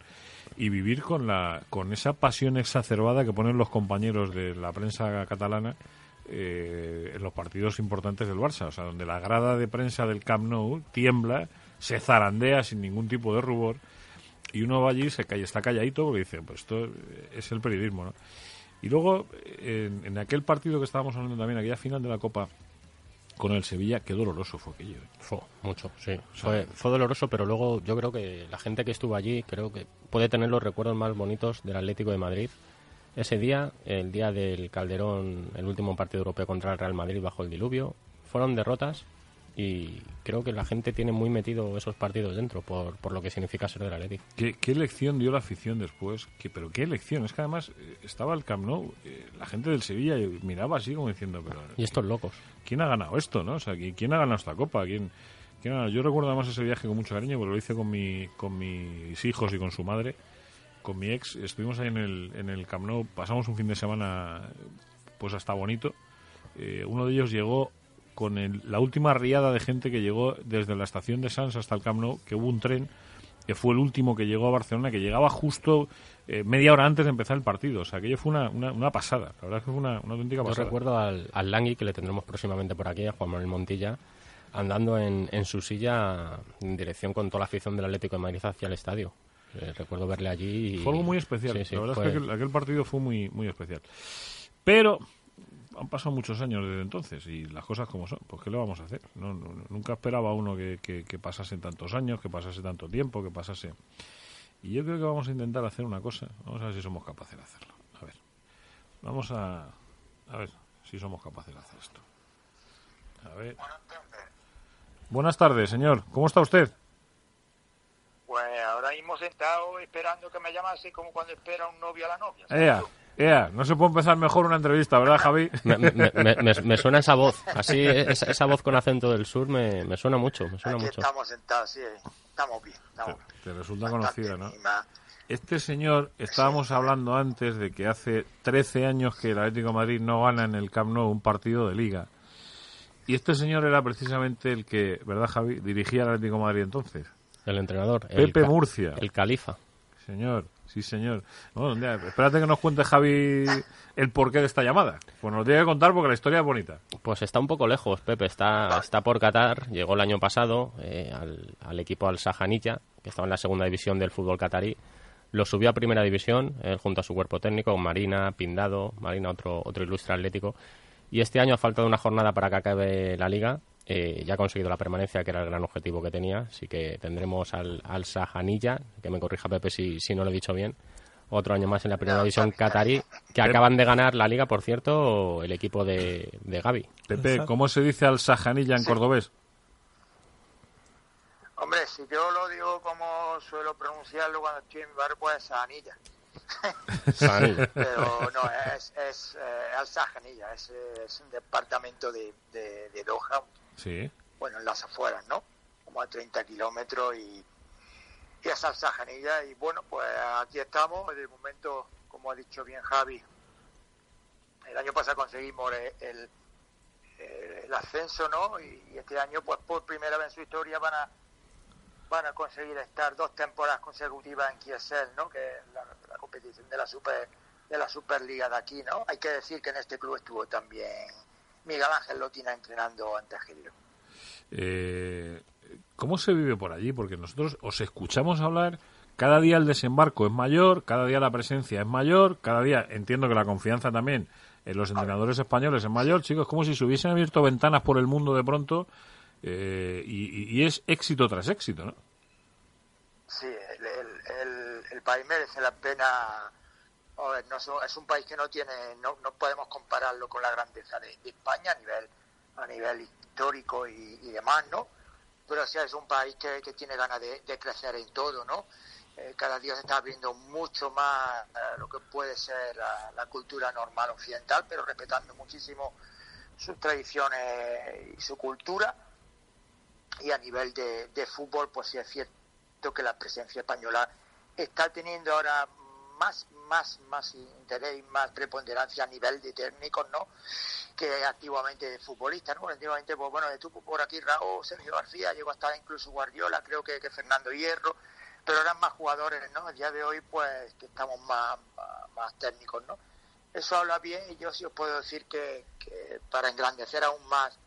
Y vivir con, la, con esa pasión exacerbada que ponen los compañeros de la prensa catalana eh, en los partidos importantes del Barça. O sea, donde la grada de prensa del Camp Nou tiembla, se zarandea sin ningún tipo de rubor. Y uno va allí y se calla, está calladito porque dice, pues esto es el periodismo, ¿no? Y luego, en, en aquel partido que estábamos hablando también, aquella final de la Copa con el Sevilla, qué doloroso fue aquello. ¿eh? Fue, mucho, sí. Fue, fue doloroso, pero luego yo creo que la gente que estuvo allí creo que puede tener los recuerdos más bonitos del Atlético de Madrid. Ese día, el día del Calderón, el último partido europeo contra el Real Madrid bajo el diluvio, fueron derrotas y creo que la gente tiene muy metido esos partidos dentro por, por lo que significa ser del Atlético. ¿Qué, qué lección dio la afición después? ¿Qué, pero qué lección. Es que además eh, estaba el Camp Nou, eh, la gente del Sevilla miraba así como diciendo, pero Y estos locos. ¿quién ha ganado esto? ¿no? O sea, ¿qui- ¿quién ha ganado esta Copa? ¿Quién, quién ha ganado? Yo recuerdo además ese viaje con mucho cariño porque lo hice con, mi, con mis hijos y con su madre, con mi ex. Estuvimos ahí en el, en el Camp Nou, pasamos un fin de semana pues hasta bonito. Eh, uno de ellos llegó con el- la última riada de gente que llegó desde la estación de Sans hasta el Camp Nou, que hubo un tren que fue el último que llegó a Barcelona, que llegaba justo eh, media hora antes de empezar el partido. O sea, aquello fue una, una, una pasada. La verdad es que fue una, una auténtica Yo pasada. recuerdo al, al Langui, que le tendremos próximamente por aquí, a Juan Manuel Montilla, andando en, en su silla en dirección con toda la afición del Atlético de Madrid hacia el estadio. Eh, recuerdo verle allí. y- Fue algo muy especial. Sí, sí, la verdad fue- es que aquel, aquel partido fue muy, muy especial. Pero han pasado muchos años desde entonces y las cosas como son. Pues ¿qué le vamos a hacer? No, no- nunca esperaba uno que, que, que pasasen tantos años, que pasase tanto tiempo, que pasase... Y yo creo que vamos a intentar hacer una cosa. Vamos a ver si somos capaces de hacerlo. A ver. Vamos a... A ver si somos capaces de hacer esto. A ver. Buenas tardes, señor. ¿Cómo está usted? Pues ahora mismo sentado esperando que me llamase como cuando espera un novio a la novia. Ea, ea, no se puede empezar mejor una entrevista, ¿verdad, Javi? Me, me- me- me- me suena esa voz, así, esa, esa voz con acento del sur me, me suena mucho, me suena Aquí mucho. estamos sentados, sí, estamos bien. Estamos bien. Te resulta Bastante conocida, ¿no? Este señor, estábamos hablando antes de que hace 13 años que el Atlético de Madrid no gana en el Camp Nou un partido de liga. Y este señor era precisamente el que, ¿verdad, Javi? Dirigía al Atlético de Madrid entonces. El entrenador. Pepe Murcia. El califa. Señor, sí, señor. Bueno, ya, espérate que nos cuente Javi el porqué de esta llamada. Pues nos lo tiene que contar porque la historia es bonita. Pues está un poco lejos, Pepe. Está, está por Qatar. Llegó el año pasado eh, al, al equipo al Sajanilla, que estaba en la segunda división del fútbol catarí. Lo subió a primera división, junto a su cuerpo técnico, con Marina, Pindado, Marina, otro, otro ilustre atlético. Y este año, a falta de una jornada para que acabe la liga, eh, ya ha conseguido la permanencia, que era el gran objetivo que tenía, así que tendremos al, al Sajanilla, que me corrija Pepe si, si no lo he dicho bien, otro año más en la primera división catarí, que acaban de ganar la liga, por cierto, el equipo de, de Gaby. Pepe, ¿cómo se dice al Sajanilla en cordobés? Hombre, si yo lo digo como suelo pronunciarlo cuando estoy en mi barrio, pues Sajanilla. Pero no, es, es eh, al Sajanilla, es, es, un departamento de, de, de Doha. Sí. Bueno, en las afueras, ¿no? Como a 30 kilómetros y y a Salsajanilla. Y bueno, pues aquí estamos. De momento, como ha dicho bien Javi, el año pasado conseguimos el, ascenso, ¿no? Y, este año, pues por primera vez en su historia, van a van a conseguir estar dos temporadas consecutivas en Kiesel, ¿no? Que es la, competición de la Super de la Superliga de aquí, ¿no? Hay que decir que en este club estuvo también Miguel Ángel Lotina entrenando antes que yo. Eh, ¿Cómo se vive por allí? Porque nosotros os escuchamos hablar, cada día el desembarco es mayor, cada día la presencia es mayor, cada día entiendo que la confianza también en los entrenadores españoles es mayor, chicos, como si se hubiesen abierto ventanas por el mundo de pronto eh, y, es éxito tras éxito, ¿no? Sí, el, el, país merece la pena. Es un país que no tiene, no, no podemos compararlo con la grandeza de, España a nivel, a nivel histórico y, demás, ¿no? pero sí es un país que, tiene ganas de, crecer en todo, ¿no? Eh, cada día se está abriendo mucho más eh, lo que puede ser la, cultura normal occidental, pero respetando muchísimo sus tradiciones y su cultura. Y a nivel de, de fútbol, pues sí es cierto que la presencia española está teniendo ahora más, más, más interés y más preponderancia a nivel de técnicos, ¿no? Que activamente de futbolistas, ¿no? Antiguamente, pues bueno, estuvo por aquí Raúl, Sergio García, llegó a estar incluso Guardiola, creo que, que Fernando Hierro, pero eran más jugadores, ¿no? El día de hoy, pues, que estamos más, más, técnicos, ¿no? Eso habla bien y yo sí os puedo decir que, que para engrandecer aún más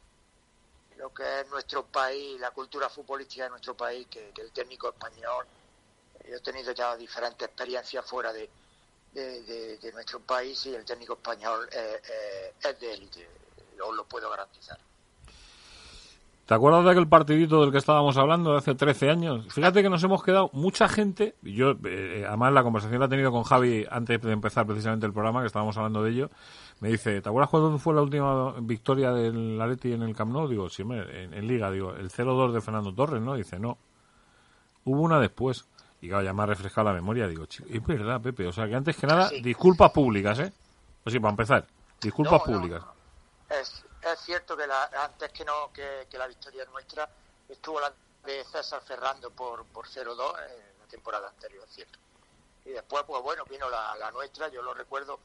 lo que es nuestro país, la cultura futbolística de nuestro país, que el técnico español yo he tenido ya diferentes experiencias fuera de, de, nuestro país y el técnico español eh, eh, es de élite, os lo puedo garantizar. ¿Te acuerdas de aquel partidito del que estábamos hablando de hace 13 años? Fíjate que nos hemos quedado mucha gente, yo eh, además la conversación la he tenido con Javi antes de empezar precisamente el programa, que estábamos hablando de ello, me dice, ¿te acuerdas cuándo fue la última victoria del Atleti en el Camp Nou? Digo, sí, en, en Liga, digo, el 0-2 de Fernando Torres, ¿no? Dice, no, hubo una después. Y claro, ya me ha refrescado la memoria. Digo, es verdad, Pepe. O sea, que antes que nada, disculpas públicas, ¿eh? Pues sí, para empezar, disculpas públicas. Es, es, cierto que la, antes que no que, la victoria nuestra estuvo la de César Ferrando por, por 0-2 en la temporada anterior, es cierto. Y después, pues bueno, vino la, la nuestra, yo lo recuerdo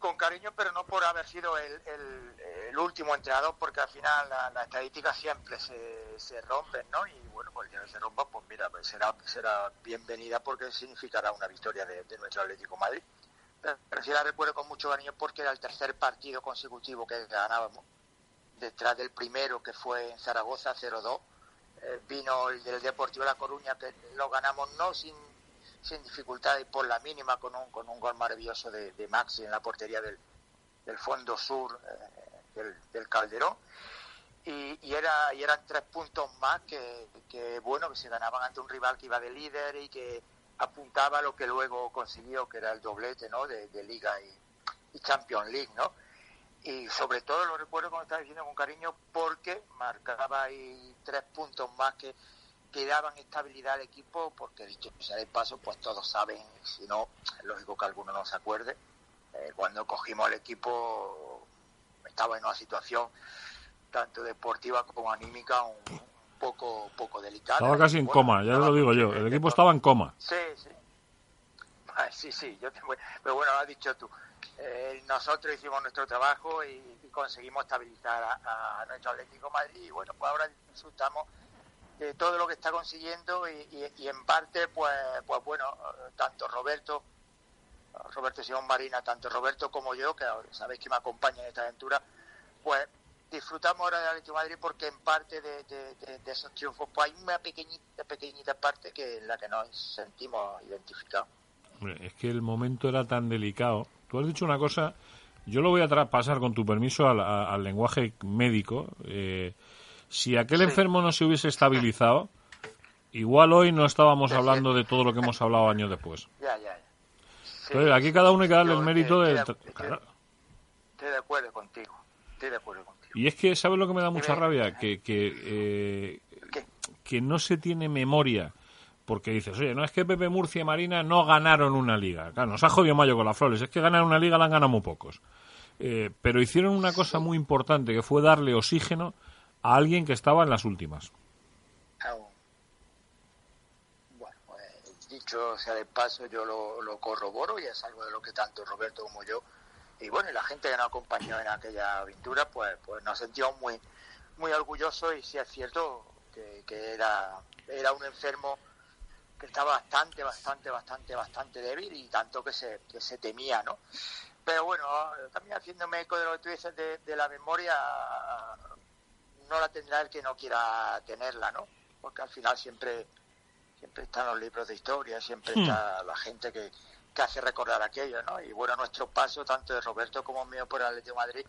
con cariño, pero no por haber sido el, el, último entrenador, porque al final las la estadísticas siempre se, se rompen, ¿no? Y bueno, pues se rompa, pues mira, pues será, será bienvenida porque significará una victoria de, nuestro Atlético Madrid. Pero, sí la recuerdo con mucho cariño porque era el tercer partido consecutivo que ganábamos. Detrás del primero, que fue en Zaragoza, 0-2, eh, vino el del Deportivo de La Coruña, que lo ganamos no sin sin dificultades por la mínima con un, con un gol maravilloso de, de Maxi en la portería del, del fondo sur eh, del, Calderón. Y, y, era, y eran tres puntos más que, bueno, que se ganaban ante un rival que iba de líder y que apuntaba a lo que luego consiguió, que era el doblete ¿no? de, Liga y, y Champions League. ¿no? y sobre todo lo recuerdo como estaba diciendo con cariño porque marcaba ahí tres puntos más que que daban estabilidad al equipo, porque dicho sea de paso, pues todos saben, si no, lógico que alguno no se acuerde, eh, cuando cogimos el equipo estaba en una situación tanto deportiva como anímica un, poco poco delicada. Estaba casi en coma, ya lo digo yo, el equipo estaba en coma. Sí, sí. sí, sí, yo pero bueno, lo has dicho tú. Eh, nosotros hicimos nuestro trabajo y, conseguimos estabilizar a, a, nuestro Atlético Madrid y bueno, pues ahora disfrutamos de todo lo que está consiguiendo y, en parte, pues, pues bueno, tanto Roberto, Roberto Simón Marina, tanto Roberto como yo, que sabéis que me acompaña en esta aventura, pues disfrutamos ahora de Atlético Madrid porque en parte de, esos triunfos pues hay una pequeñita, pequeñita parte que en la que nos sentimos identificados. es que el momento era tan delicado. Tú has dicho una cosa yo lo voy a pasar con tu permiso al, lenguaje médico. Eh, si aquel enfermo no se hubiese estabilizado, igual hoy no estábamos hablando de todo lo que hemos hablado años después. Ya, ya. Entonces, aquí cada uno hay que darle el mérito de... Estoy, de acuerdo contigo. Estoy de acuerdo contigo. Y es que, ¿sabes lo que me da mucha rabia? Que, que, eh, que no se tiene memoria porque dices, oye, no es que Pepe Murcia y Marina no ganaron una liga. Claro, nos ha jodido Mayo con las flores. Es que ganar una liga la han ganado muy pocos. Eh, pero hicieron una cosa muy importante, que fue darle oxígeno a alguien que estaba en las últimas. Bueno, pues, dicho sea de paso, yo lo, corroboro y es algo de lo que tanto Roberto como yo, y bueno, y la gente que nos acompañó en aquella aventura, pues, pues nos sentimos muy, muy orgullosos y sí es cierto que, que era, era un enfermo que estaba bastante, bastante, bastante, bastante débil y tanto que se, que se temía, ¿no? Pero bueno, también haciéndome eco de lo que tú dices de, la memoria, no la tendrá el que no quiera tenerla, ¿no? Porque al final siempre siempre están los libros de historia, siempre hmm. está la gente que, que hace recordar aquello, ¿no? Y bueno, nuestro paso, tanto de Roberto como mío por el Atlético de Madrid,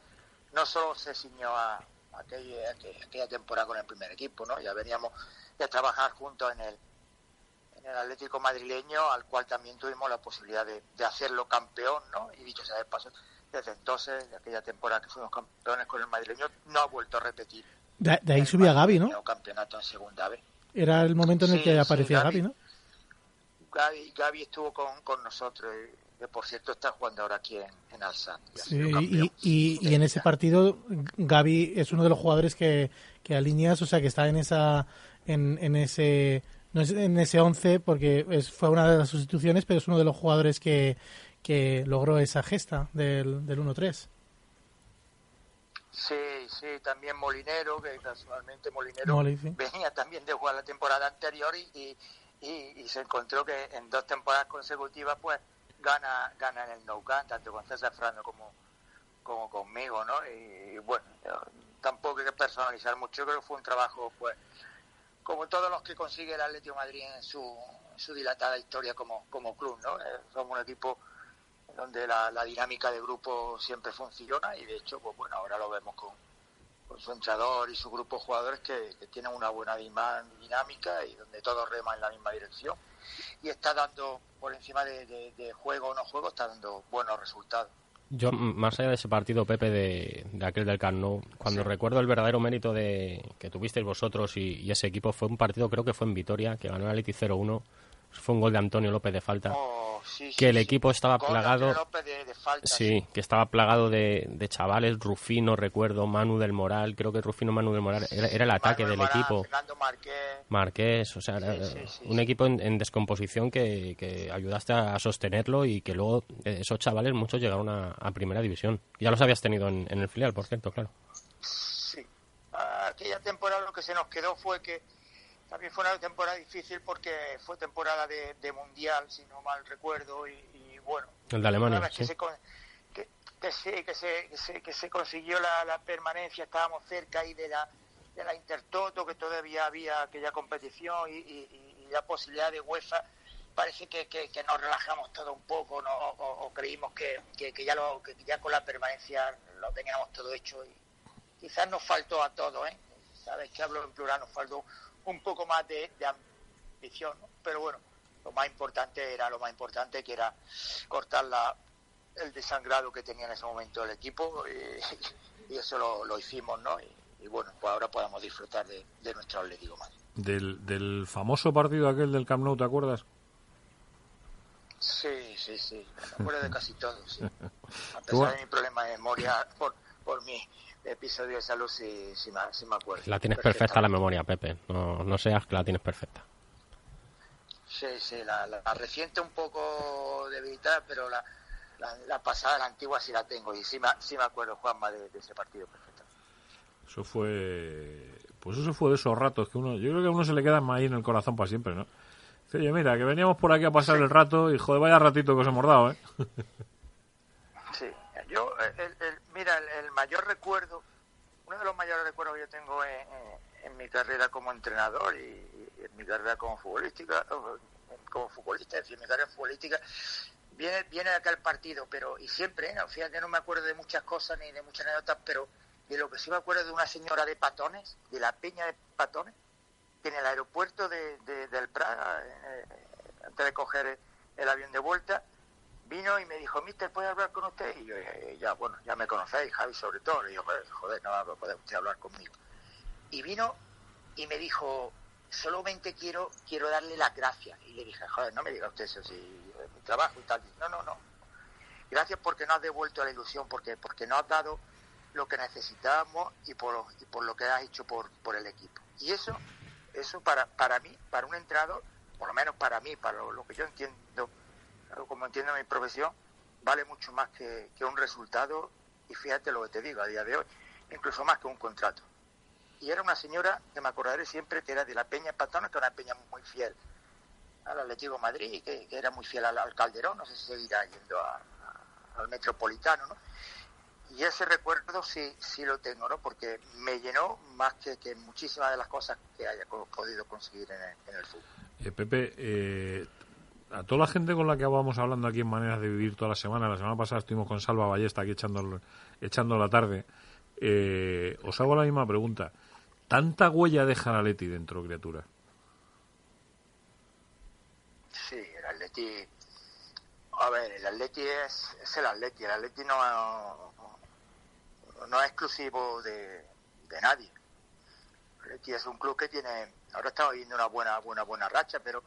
no solo se ciñó a, aquella, aquella temporada con el primer equipo, ¿no? Ya veníamos de trabajar juntos en el en el Atlético madrileño, al cual también tuvimos la posibilidad de, hacerlo campeón, ¿no? Y dicho sea de paso, desde entonces, de aquella temporada que fuimos campeones con el madrileño, no ha vuelto a repetir. De, ahí subía Gaby, ¿no? campeonato en segunda vez. Era el momento en el que aparecía Gaby, ¿no? Gaby, estuvo con, con nosotros, que por cierto está jugando ahora aquí en, en Sí, y, y, y, en ese partido Gaby es uno de los jugadores que, que alineas, o sea, que está en esa en, en ese no es en ese 11 porque es, fue una de las sustituciones, pero es uno de los jugadores que, que logró esa gesta del, del 1-3. Sí, sí, también Molinero, que casualmente Molinero venía también de jugar la temporada anterior y, y, y, se encontró que en dos temporadas consecutivas pues gana gana en el no tanto con César Frano como, como conmigo, ¿no? Y, bueno, tampoco hay que personalizar mucho, creo que fue un trabajo pues como todos los que consigue el Atlético Madrid en su, su dilatada historia como, como club, ¿no? Eh, somos un equipo donde la, dinámica de grupo siempre funciona y de hecho, pues bueno, ahora lo vemos con, su entrenador y su grupo de jugadores que, tienen una buena dinámica y donde todos reman en la misma dirección y está dando, por encima de, de juego o no juego, está dando buenos resultados. Yo, más allá de ese partido, Pepe, de, aquel del Camp Nou, cuando recuerdo el verdadero mérito de que tuvisteis vosotros y, ese equipo, fue un partido, creo que fue en Vitoria, que ganó el Atleti 0-1. Fue un gol de Antonio López de falta. Oh, que el equipo estaba plagado. sí, que estaba plagado de, chavales, Rufino, recuerdo, Manu del Moral, creo que Rufino Manu del Moral era, el ataque del equipo. Marqués. o sea, un equipo en, descomposición que, ayudaste a sostenerlo y que luego eh, esos chavales muchos llegaron a, primera división. Ya los habías tenido en, el filial, por cierto, claro. Sí, aquella temporada lo que se nos quedó fue que también fue una temporada difícil porque fue temporada de, mundial, si no mal recuerdo, y, bueno. El de Alemania. Que, se, que, que, se, que, se, consiguió la, permanencia, estábamos cerca ahí de la, de la Intertoto, que todavía había aquella competición y, la posibilidad de UEFA. Parece que, nos relajamos todo un poco ¿no? o, creímos que, ya lo, que ya con la permanencia lo teníamos todo hecho y quizás nos faltó a todos, ¿eh? Sabes que hablo en plural, nos faltó un poco más de, ambición, pero bueno, lo más importante era lo más importante que era cortar la, el desangrado que tenía en ese momento el equipo y, eso lo, hicimos, ¿no? Y, bueno, pues ahora podemos disfrutar de, nuestro Atlético más. Del, del famoso partido aquel del Camp Nou, ¿te acuerdas? Sí, sí, sí, me acuerdo de casi todo, sí. A pesar de mi problema de memoria por, por mi episodio de salud si, si, me, acuerdo. La tienes perfecta la memoria, Pepe. No, no seas que la tienes perfecta. Sí, sí, la, reciente un poco debilitada, pero la, la, pasada, la antigua sí la tengo. Y sí me, sí me acuerdo, Juanma, de, ese partido perfecto. Eso fue... Pues eso fue de esos ratos que uno... Yo creo que a uno se le queda más ahí en el corazón para siempre, ¿no? Oye, mira, que veníamos por aquí a pasar el rato y joder, vaya ratito que os hemos dado, ¿eh? Sí, yo, el, mira, mayor recuerdo, uno de los mayores recuerdos que yo tengo en, mi carrera como entrenador y, en mi carrera como futbolística, como futbolista, es decir, mi carrera futbolística, viene, viene de aquel partido, pero, y siempre, ¿no? fíjate, no me acuerdo de muchas cosas ni de muchas anécdotas, pero de lo que sí me acuerdo de una señora de Patones, de la Peña de Patones, que en el aeropuerto de, del Praga, eh, antes de coger el avión de vuelta, vino y me dijo, mister, ¿puede hablar con usted? Y yo, eh, ya, bueno, ya me conocéis, Javi, sobre todo. Le digo, joder, no puede usted hablar conmigo. Y vino y me dijo, solamente quiero quiero darle las gracias. Y le dije, joder, no me diga usted eso, si mi trabajo y tal. No, no, no. Gracias porque no has devuelto la ilusión, porque porque no has dado lo que necesitábamos y por, y por lo que has hecho por, por el equipo. Y eso, eso para, para mí, para un entrenador, por lo menos para mí, para lo, que yo entiendo, como entiendo mi profesión, vale mucho más que, un resultado y fíjate lo que te digo a día de hoy, incluso más que un contrato. Y era una señora que me acordaré siempre que era de la Peña Patona, que era una peña muy fiel al Atlético de Madrid, que, era muy fiel al, Calderón, no sé si seguirá yendo al Metropolitano, ¿no? y ese recuerdo sí, sí lo tengo, ¿no? Porque me llenó más que, muchísimas de las cosas que haya podido conseguir en el, fútbol. Eh, Pepe, eh, a toda la gente con la que vamos hablando aquí en Maneras de Vivir toda la semana, la semana pasada estuvimos con Salva Ballesta aquí echando, echando la tarde, eh, os hago la misma pregunta. ¿Tanta huella deja el Atleti dentro, criatura? Sí, el Atleti... A ver, el Atleti es, es el Atleti. El Atleti no, no es exclusivo de, nadie. Leti es un club que tiene, ahora estamos viendo una buena, buena, buena racha, pero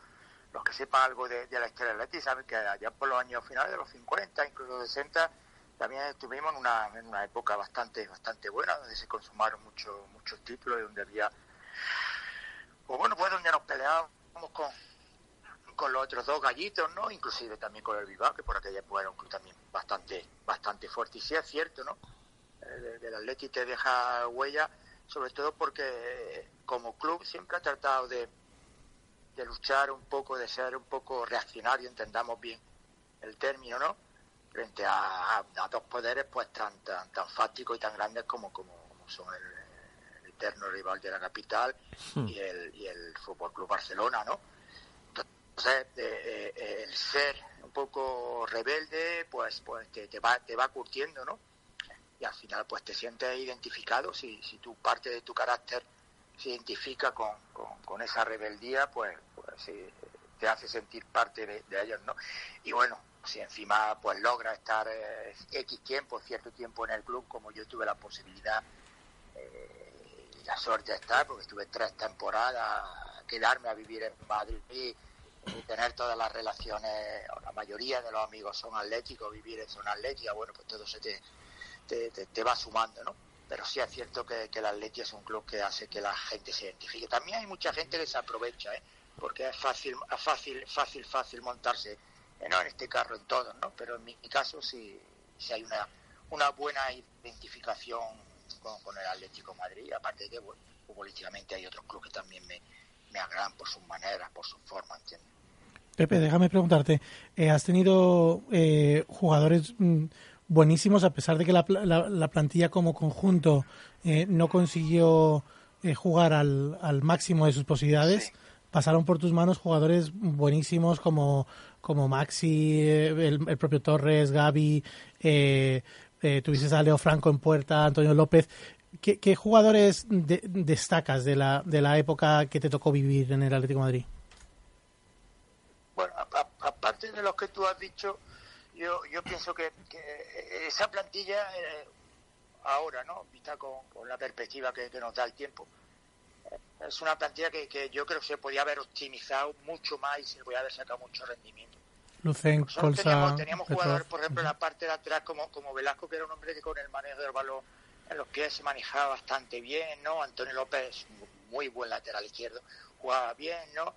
los que sepan algo de, la historia del Leti saben que allá por los años finales de los 50, incluso 60, también estuvimos en una, en una época bastante, bastante buena, donde se consumaron muchos, muchos títulos y donde había, pues bueno, pues donde nos peleábamos con, con los otros dos gallitos, ¿no? Inclusive también con el Bilbao, que por aquella época era un club también bastante, bastante fuerte. Y sí es cierto, ¿no? del Atleti te deja huella, sobre todo porque como club siempre ha tratado de, de luchar un poco, de ser un poco reaccionario, entendamos bien el término, ¿no? Frente a, dos poderes pues tan, tan, tan fácticos y tan grandes como, como, son el, eterno rival de la capital hmm. y, el, y el Fútbol Club Barcelona, ¿no? Entonces, eh, eh, el ser un poco rebelde, pues, pues te, te, va, te va curtiendo, ¿no? y al final pues te sientes identificado, si, si tu parte de tu carácter se identifica con, con, esa rebeldía, pues, pues te hace sentir parte de, ellos, ¿no? Y bueno, si encima pues logra estar eh, X tiempo, cierto tiempo en el club, como yo tuve la posibilidad eh, y la suerte de estar, porque estuve tres temporadas, quedarme a vivir en Madrid y, tener todas las relaciones, la mayoría de los amigos son atléticos, vivir en zona atlética, bueno, pues todo se te, te, va sumando, ¿no? Pero sí es cierto que, que el Atleti es un club que hace que la gente se identifique. También hay mucha gente que se aprovecha, ¿eh? Porque es fácil, fácil, fácil, fácil montarse, eh, en este carro, en todos, ¿no? Pero en mi, caso sí, sí hay una, una buena identificación con, el Atlético Madrid, aparte de que, bueno, hay otros clubes que también me, me agradan por sus maneras, por su forma, ¿entiendes? Pepe, déjame preguntarte, eh, ¿has tenido eh, jugadores mm, buenísimos, a pesar de que la, la, plantilla como conjunto eh, no consiguió eh, jugar al, al, máximo de sus posibilidades. Pasaron por tus manos jugadores buenísimos como, como Maxi, eh, el, propio Torres, Gaby, eh, tuviste a Leo Franco en puerta, Antonio López. ¿Qué, qué jugadores destacas de la, de la época que te tocó vivir en el Atlético de Madrid? Bueno, aparte de los que tú has dicho, yo, yo pienso que, esa plantilla, eh, ahora, ¿no? Vista con, la perspectiva que, nos da el tiempo, eh, es una plantilla que, yo creo que se podía haber optimizado mucho más y se podía haber sacado mucho rendimiento. Lucen, Colsa, teníamos, jugadores, por ejemplo, en la parte de atrás como, como Velasco, que era un hombre que con el manejo del balón en los pies se manejaba bastante bien, ¿no? Antonio López, muy buen lateral izquierdo, jugaba bien, ¿no?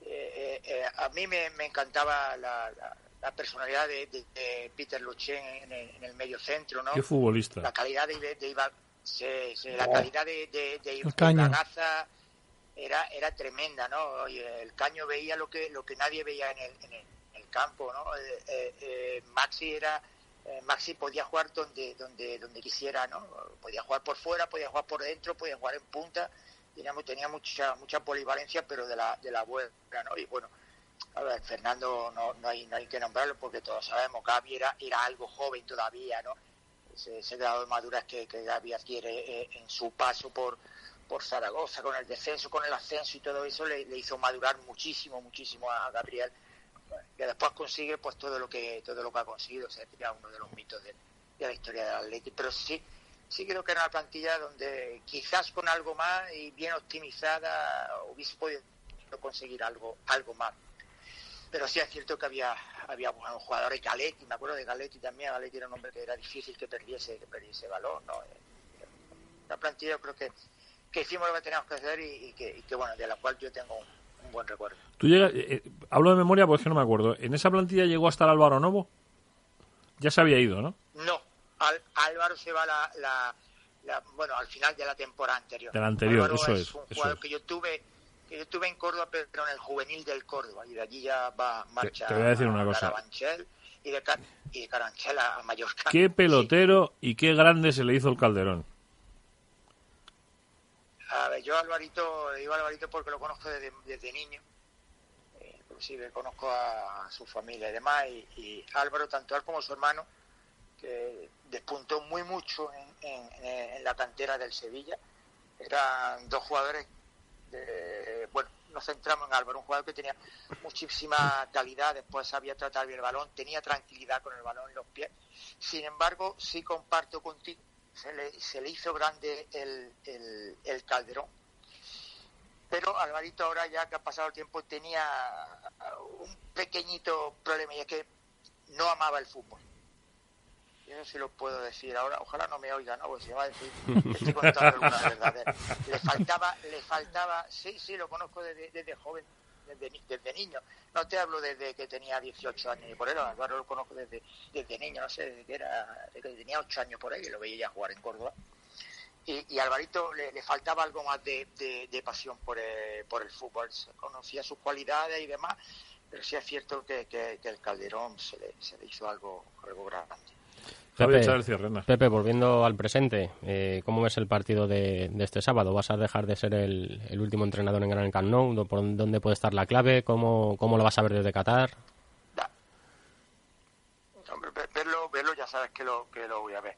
Eh, a mí me, encantaba la, la personalidad de, Peter Luchen en el, medio centro, ¿no? Qué futbolista. La calidad de, de, la oh. calidad de, de, de era, era tremenda, ¿no? el Caño veía lo que lo que nadie veía en el, en el, campo, ¿no? Eh, eh, eh, Maxi era Maxi podía jugar donde donde donde quisiera, ¿no? Podía jugar por fuera, podía jugar por dentro, podía jugar en punta, tenía, tenía mucha mucha polivalencia, pero de la de la buena, ¿no? Y bueno, Fernando no, no, hay, no hay que nombrarlo porque todos sabemos, Gaby era, era algo joven todavía, ¿no? Ese, ese grado de madurez que, que Gaby adquiere eh, en su paso por, por Zaragoza, con el descenso, con el ascenso y todo eso, le, hizo madurar muchísimo, muchísimo a Gabriel, que después consigue pues todo lo que todo lo que ha conseguido, o sea, sería uno de los mitos de, la historia del Atlético, pero sí sí creo que era una plantilla donde quizás con algo más y bien optimizada hubiese podido conseguir algo algo más pero sí es cierto que había había buenos jugadores Galetti me acuerdo de Galetti también Galetti era un hombre que era difícil que perdiese que perdiese valor no la plantilla yo creo que, que hicimos lo que teníamos que hacer y, y, que, y que, bueno de la cual yo tengo un, un buen recuerdo. Tú llegas eh, hablo de memoria porque es que no me acuerdo. En esa plantilla llegó hasta el Álvaro Novo ya se había ido no no al, Álvaro se va la, la, la, bueno al final de la temporada anterior. De la anterior Álvaro eso es, es, un eso jugador es. que yo tuve que yo estuve en Córdoba pero en el juvenil del Córdoba y de allí ya va marcha te voy a decir una cosa. Carabanchel y de, Car- y de Carabanchel a Mallorca qué pelotero y qué grande se le hizo el Calderón A ver, yo Alvarito, digo Alvarito porque lo conozco desde, desde niño. Eh, inclusive conozco a, su familia y demás. Y, y Álvaro, tanto él como su hermano, que despuntó muy mucho en, en- en la cantera del Sevilla. Eran dos jugadores, de- bueno, nos centramos en Álvaro, un jugador que tenía muchísima calidad, después sabía tratar bien el balón, tenía tranquilidad con el balón en los pies. Sin embargo, sí comparto contigo, se le, se le hizo grande el, el, el Calderón. Pero Alvarito ahora ya que ha pasado el tiempo tenía un pequeñito problema y es que no amaba el fútbol. Y Eso sí lo puedo decir ahora. Ojalá no me oiga, ¿no? Porque se va a decir que estoy contando alguna verdad. Le faltaba, le faltaba, sí, sí, lo conozco desde, joven, desde, desde niño. No te hablo desde que tenía 18 años y por eso, Álvaro lo conozco desde, desde niño, no sé, desde que, era, desde que tenía 8 años por ahí, y lo veía jugar en Córdoba. Y, y a Alvarito le, le faltaba algo más de, de- pasión por el, por el fútbol. Conocía sus cualidades y demás, pero sí es cierto que, que- que el Calderón se le, se le hizo algo, algo grande. Pepe, volviendo al presente, eh, ¿cómo ves el partido de, de este sábado? ¿Vas a dejar de ser el, el último entrenador en Gran Camp Nou? ¿Por dónde puede estar la clave? ¿Cómo, cómo lo vas a ver desde Qatar? Da. Hombre, ve- verlo, verlo ya sabes que lo, que lo voy a ver.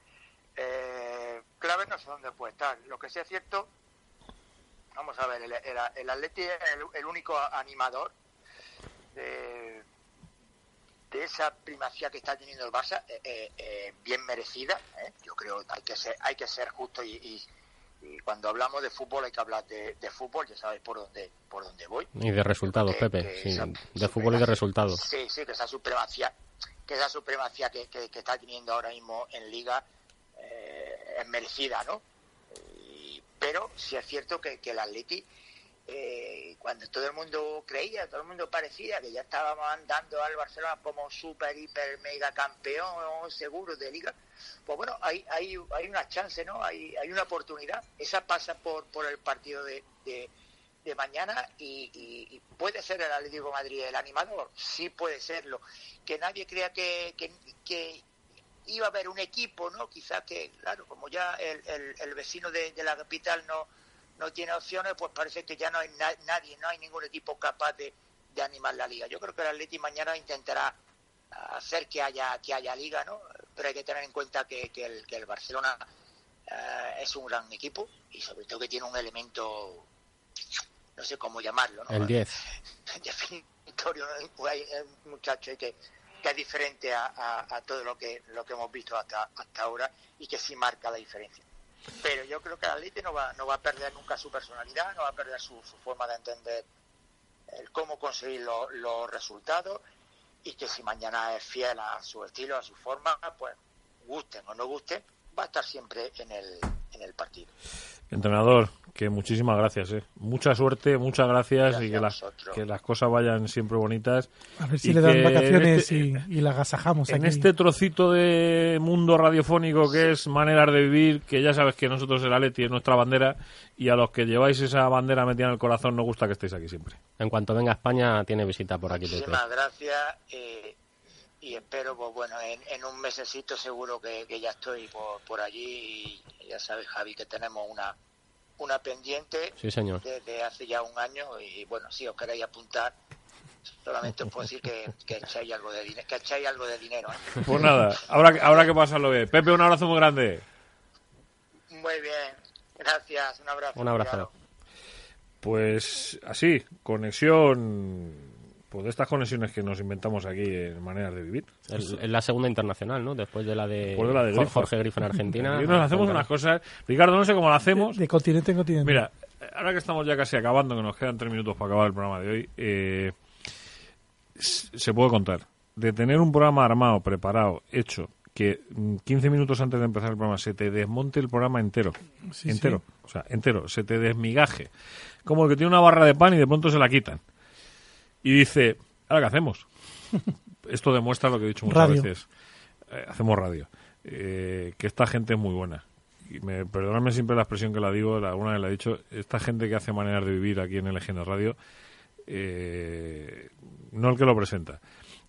Eh, clave no sé dónde puede estar. Lo que sí es cierto, vamos a ver, el, el, el Atleti es el, el único animador de, de esa primacía que está teniendo el Barça, eh, eh, eh, bien merecida. ¿eh? Yo creo que hay que ser, hay que ser justo y, y- y cuando hablamos de fútbol hay que hablar de, de fútbol, ya sabéis por dónde, por dónde voy. Y de resultados, que- Pepe. que sí, esa de fútbol y de resultados. Sí, sí, que esa supremacía, que esa supremacía que, que- está teniendo ahora mismo en Liga eh, es merecida, ¿no? Y- pero sí es cierto que, que el Atleti, eh, cuando todo el mundo creía, todo el mundo parecía que ya estábamos andando al Barcelona como super, hiper, mega campeón seguro de Liga, pues bueno, hay, hay, hay una chance, ¿no? Hay, hay una oportunidad. Esa pasa por, por el partido de, de, mañana y, y- puede ser el Atlético Madrid el animador, sí puede serlo. Que nadie crea que, que, que iba a haber un equipo, ¿no? Quizás que, claro, como ya el, el, el vecino de, de la capital no, no tiene opciones, pues parece que ya no hay na- nadie, no hay ningún equipo capaz de, de animar la liga. Yo creo que el Atleti mañana intentará hacer que haya que haya liga, ¿no? Pero hay que tener en cuenta que, que, el, que el Barcelona eh, es un gran equipo y sobre todo que tiene un elemento, no sé cómo llamarlo, ¿no? El 10. definitorio, ¿no? Hay un muchacho que, que es diferente a, a- a todo lo que lo que hemos visto hasta hasta ahora y que sí marca la diferencia. Pero yo creo que el Atleti no va no va a perder nunca su personalidad, no va a perder su, su forma de entender el cómo conseguir lo- los resultados y que si mañana es fiel a su estilo, a su forma, pues gusten o no gusten, va a estar siempre en el, en el partido. Entrenador, que muchísimas gracias, ¿eh? Mucha suerte, muchas gracias, Gracias y que, las que las cosas vayan siempre bonitas. A ver si Y le dan vacaciones en este- y, y la agasajamos En aquí. este trocito de mundo radiofónico que es maneras de vivir, que ya sabes que nosotros el Atleti es nuestra bandera y a los que lleváis esa bandera metida en el corazón nos gusta que estéis aquí siempre. En cuanto venga a España, tiene visita por aquí. Muchísimas gracias eh, y espero, pues bueno, en, en un mesecito seguro que, que ya estoy por, por allí y ya sabes, Javi, que tenemos una, una pendiente Sí, señor. desde hace ya un año y bueno, si os queréis apuntar, Solamente os puedo decir que, que echáis algo de, que echáis algo de dinero. ¿eh? Pues nada, que- habrá que pasarlo bien. Pepe, un abrazo muy grande. Muy bien, gracias, un abrazo. Un abrazo. cuidado. Pues así, conexión, pues de estas conexiones que nos inventamos aquí en maneras de vivir. Es, la segunda internacional, ¿no? Después de la de, Después de la de Jor- Grifo. Jorge Grifo en Argentina. Y nos hacemos unas cosas. Ricardo, no sé cómo lo hacemos. De continente en continente. Mira, ahora que estamos ya casi acabando, que nos quedan tres minutos para acabar el programa de hoy, eh, se puede contar. De tener un programa armado, preparado, hecho, que mm, 15 minutos antes de empezar el programa se te desmonte el programa entero. Sí, entero. sí. O sea, entero. Se te desmigaje. Como el que tiene una barra de pan y de pronto se la quitan. Y dice, ¿ahora qué hacemos? Esto demuestra lo que he dicho muchas Radio. veces. Eh, hacemos radio. Eh, que esta gente es muy buena. Y me, perdonadme siempre la expresión que la digo, la- alguna vez la he dicho, esta gente que hace maneras de vivir aquí en LGN Radio, eh, no el que lo presenta,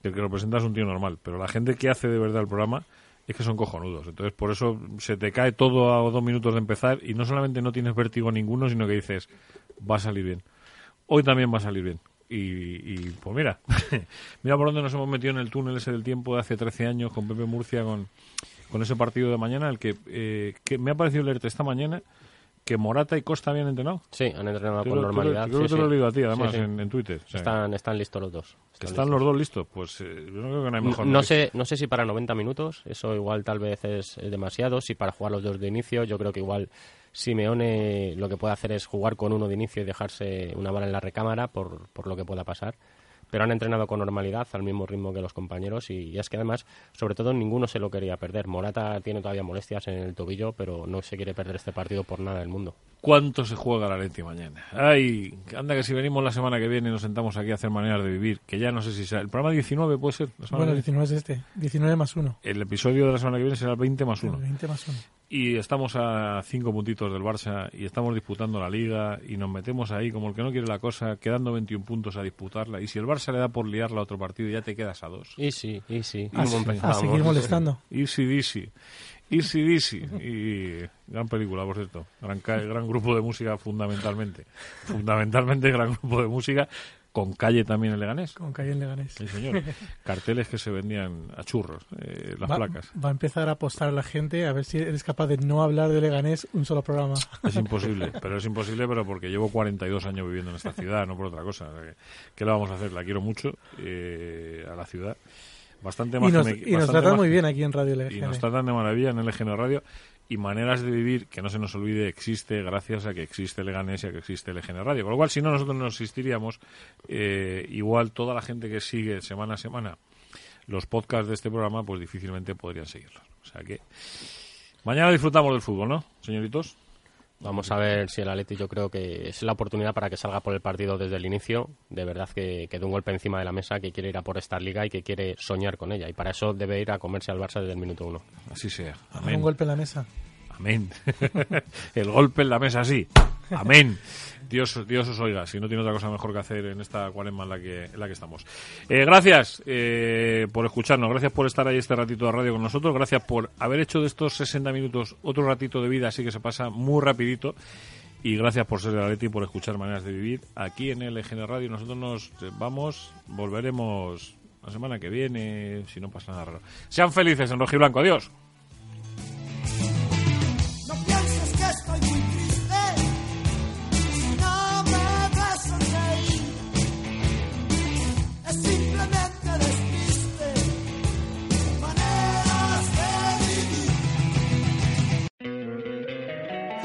el que lo presenta es un tío normal, pero la gente que hace de verdad el programa es que son cojonudos. Entonces, por eso se te cae todo a dos minutos de empezar y no solamente no tienes vértigo ninguno, sino que dices, va a salir bien. Hoy también va a salir bien. Y, y, pues mira, mira por dónde nos hemos metido en el túnel ese del tiempo de hace 13 años con Pepe Murcia, con, con ese partido de mañana, el que, eh, que me ha parecido leerte esta mañana que Morata y Costa habían entrenado. Sí, han entrenado con normalidad. Creo que sí, te lo he leído a ti, además, Sí. En, en Twitter. O sea, Están, están listos los dos. están los dos listos. Pues eh, yo no creo que no hay mejor. No sé, no sé si para 90 minutos, eso igual tal vez es, es demasiado. Si para jugar los dos de inicio, yo creo que igual Simeone lo que puede hacer es jugar con uno de inicio y dejarse una bala en la recámara por, por lo que pueda pasar. Pero han entrenado con normalidad, al mismo ritmo que los compañeros, y, y es que además, sobre todo, ninguno se lo quería perder. Morata tiene todavía molestias en el tobillo, pero no se quiere perder este partido por nada del mundo. ¿Cuánto se juega la Leti mañana? Ay, anda que si venimos la semana que viene y nos sentamos aquí a hacer maneras de vivir, que ya no sé si será. ¿El programa 19 puede ser? la semana Bueno, que viene? 19 es este. 19 más 1. El episodio de la semana que viene será el 20 más 1. 20 más 1. Y estamos a cinco puntitos del Barça y estamos disputando la liga y nos metemos ahí como el que no quiere la cosa, quedando 21 puntos a disputarla. Y si el Barça le da por liarla a otro partido, ya te quedas a dos. Y sí, y sí. Ah, ¿Cómo sí. A seguir molestando. Easy Dizzy. Easy Dizzy. Y gran película, por cierto. Gran, ca- gran grupo de música, fundamentalmente. Fundamentalmente, gran grupo de música. Con calle también en Leganés. Con Calle en Leganés. Sí, señor. Carteles que se vendían a churros, eh, las va, placas. va a empezar a apostar a la gente a ver si eres capaz de no hablar de Leganés un solo programa. Es imposible, pero es imposible, pero porque llevo 42 años viviendo en esta ciudad, no por otra cosa. ¿Qué le vamos a hacer? La quiero mucho eh, a la ciudad. Bastante más Y nos, que me- y nos tratan muy bien aquí en Radio Y LGN. nos tratan de maravilla en LGN Radio. Y maneras de vivir, que no se nos olvide, existe gracias a que existe Leganés y a que existe LGN Radio. Con lo cual, si no, nosotros no existiríamos. eh, igual toda la gente que sigue semana a semana los podcasts de este programa, pues difícilmente podrían seguirlos. O sea que mañana disfrutamos del fútbol, ¿no, señoritos? Vamos a ver si el Atleti yo creo que es la oportunidad para que salga por el partido desde el inicio. De verdad que, que dé un golpe encima de la mesa, que quiere ir a por esta liga y que quiere soñar con ella. Y para eso debe ir a comerse al Barça desde el minuto uno. Así sea. Amén. Un golpe en la mesa. Amén. el golpe en la mesa, sí. Amén. Dios, Dios os oiga, si no tiene otra cosa mejor que hacer en esta cuaresma en la que, en la que estamos. Eh, gracias eh, por escucharnos, gracias por estar ahí este ratito de radio con nosotros, gracias por haber hecho de estos 60 minutos otro ratito de vida, así que se pasa muy rapidito. Y gracias por ser de la Leti y por escuchar Maneras de Vivir aquí en LGN Radio. Nosotros nos vamos, volveremos la semana que viene, si no pasa nada raro. Sean felices en rojo y blanco. Adiós.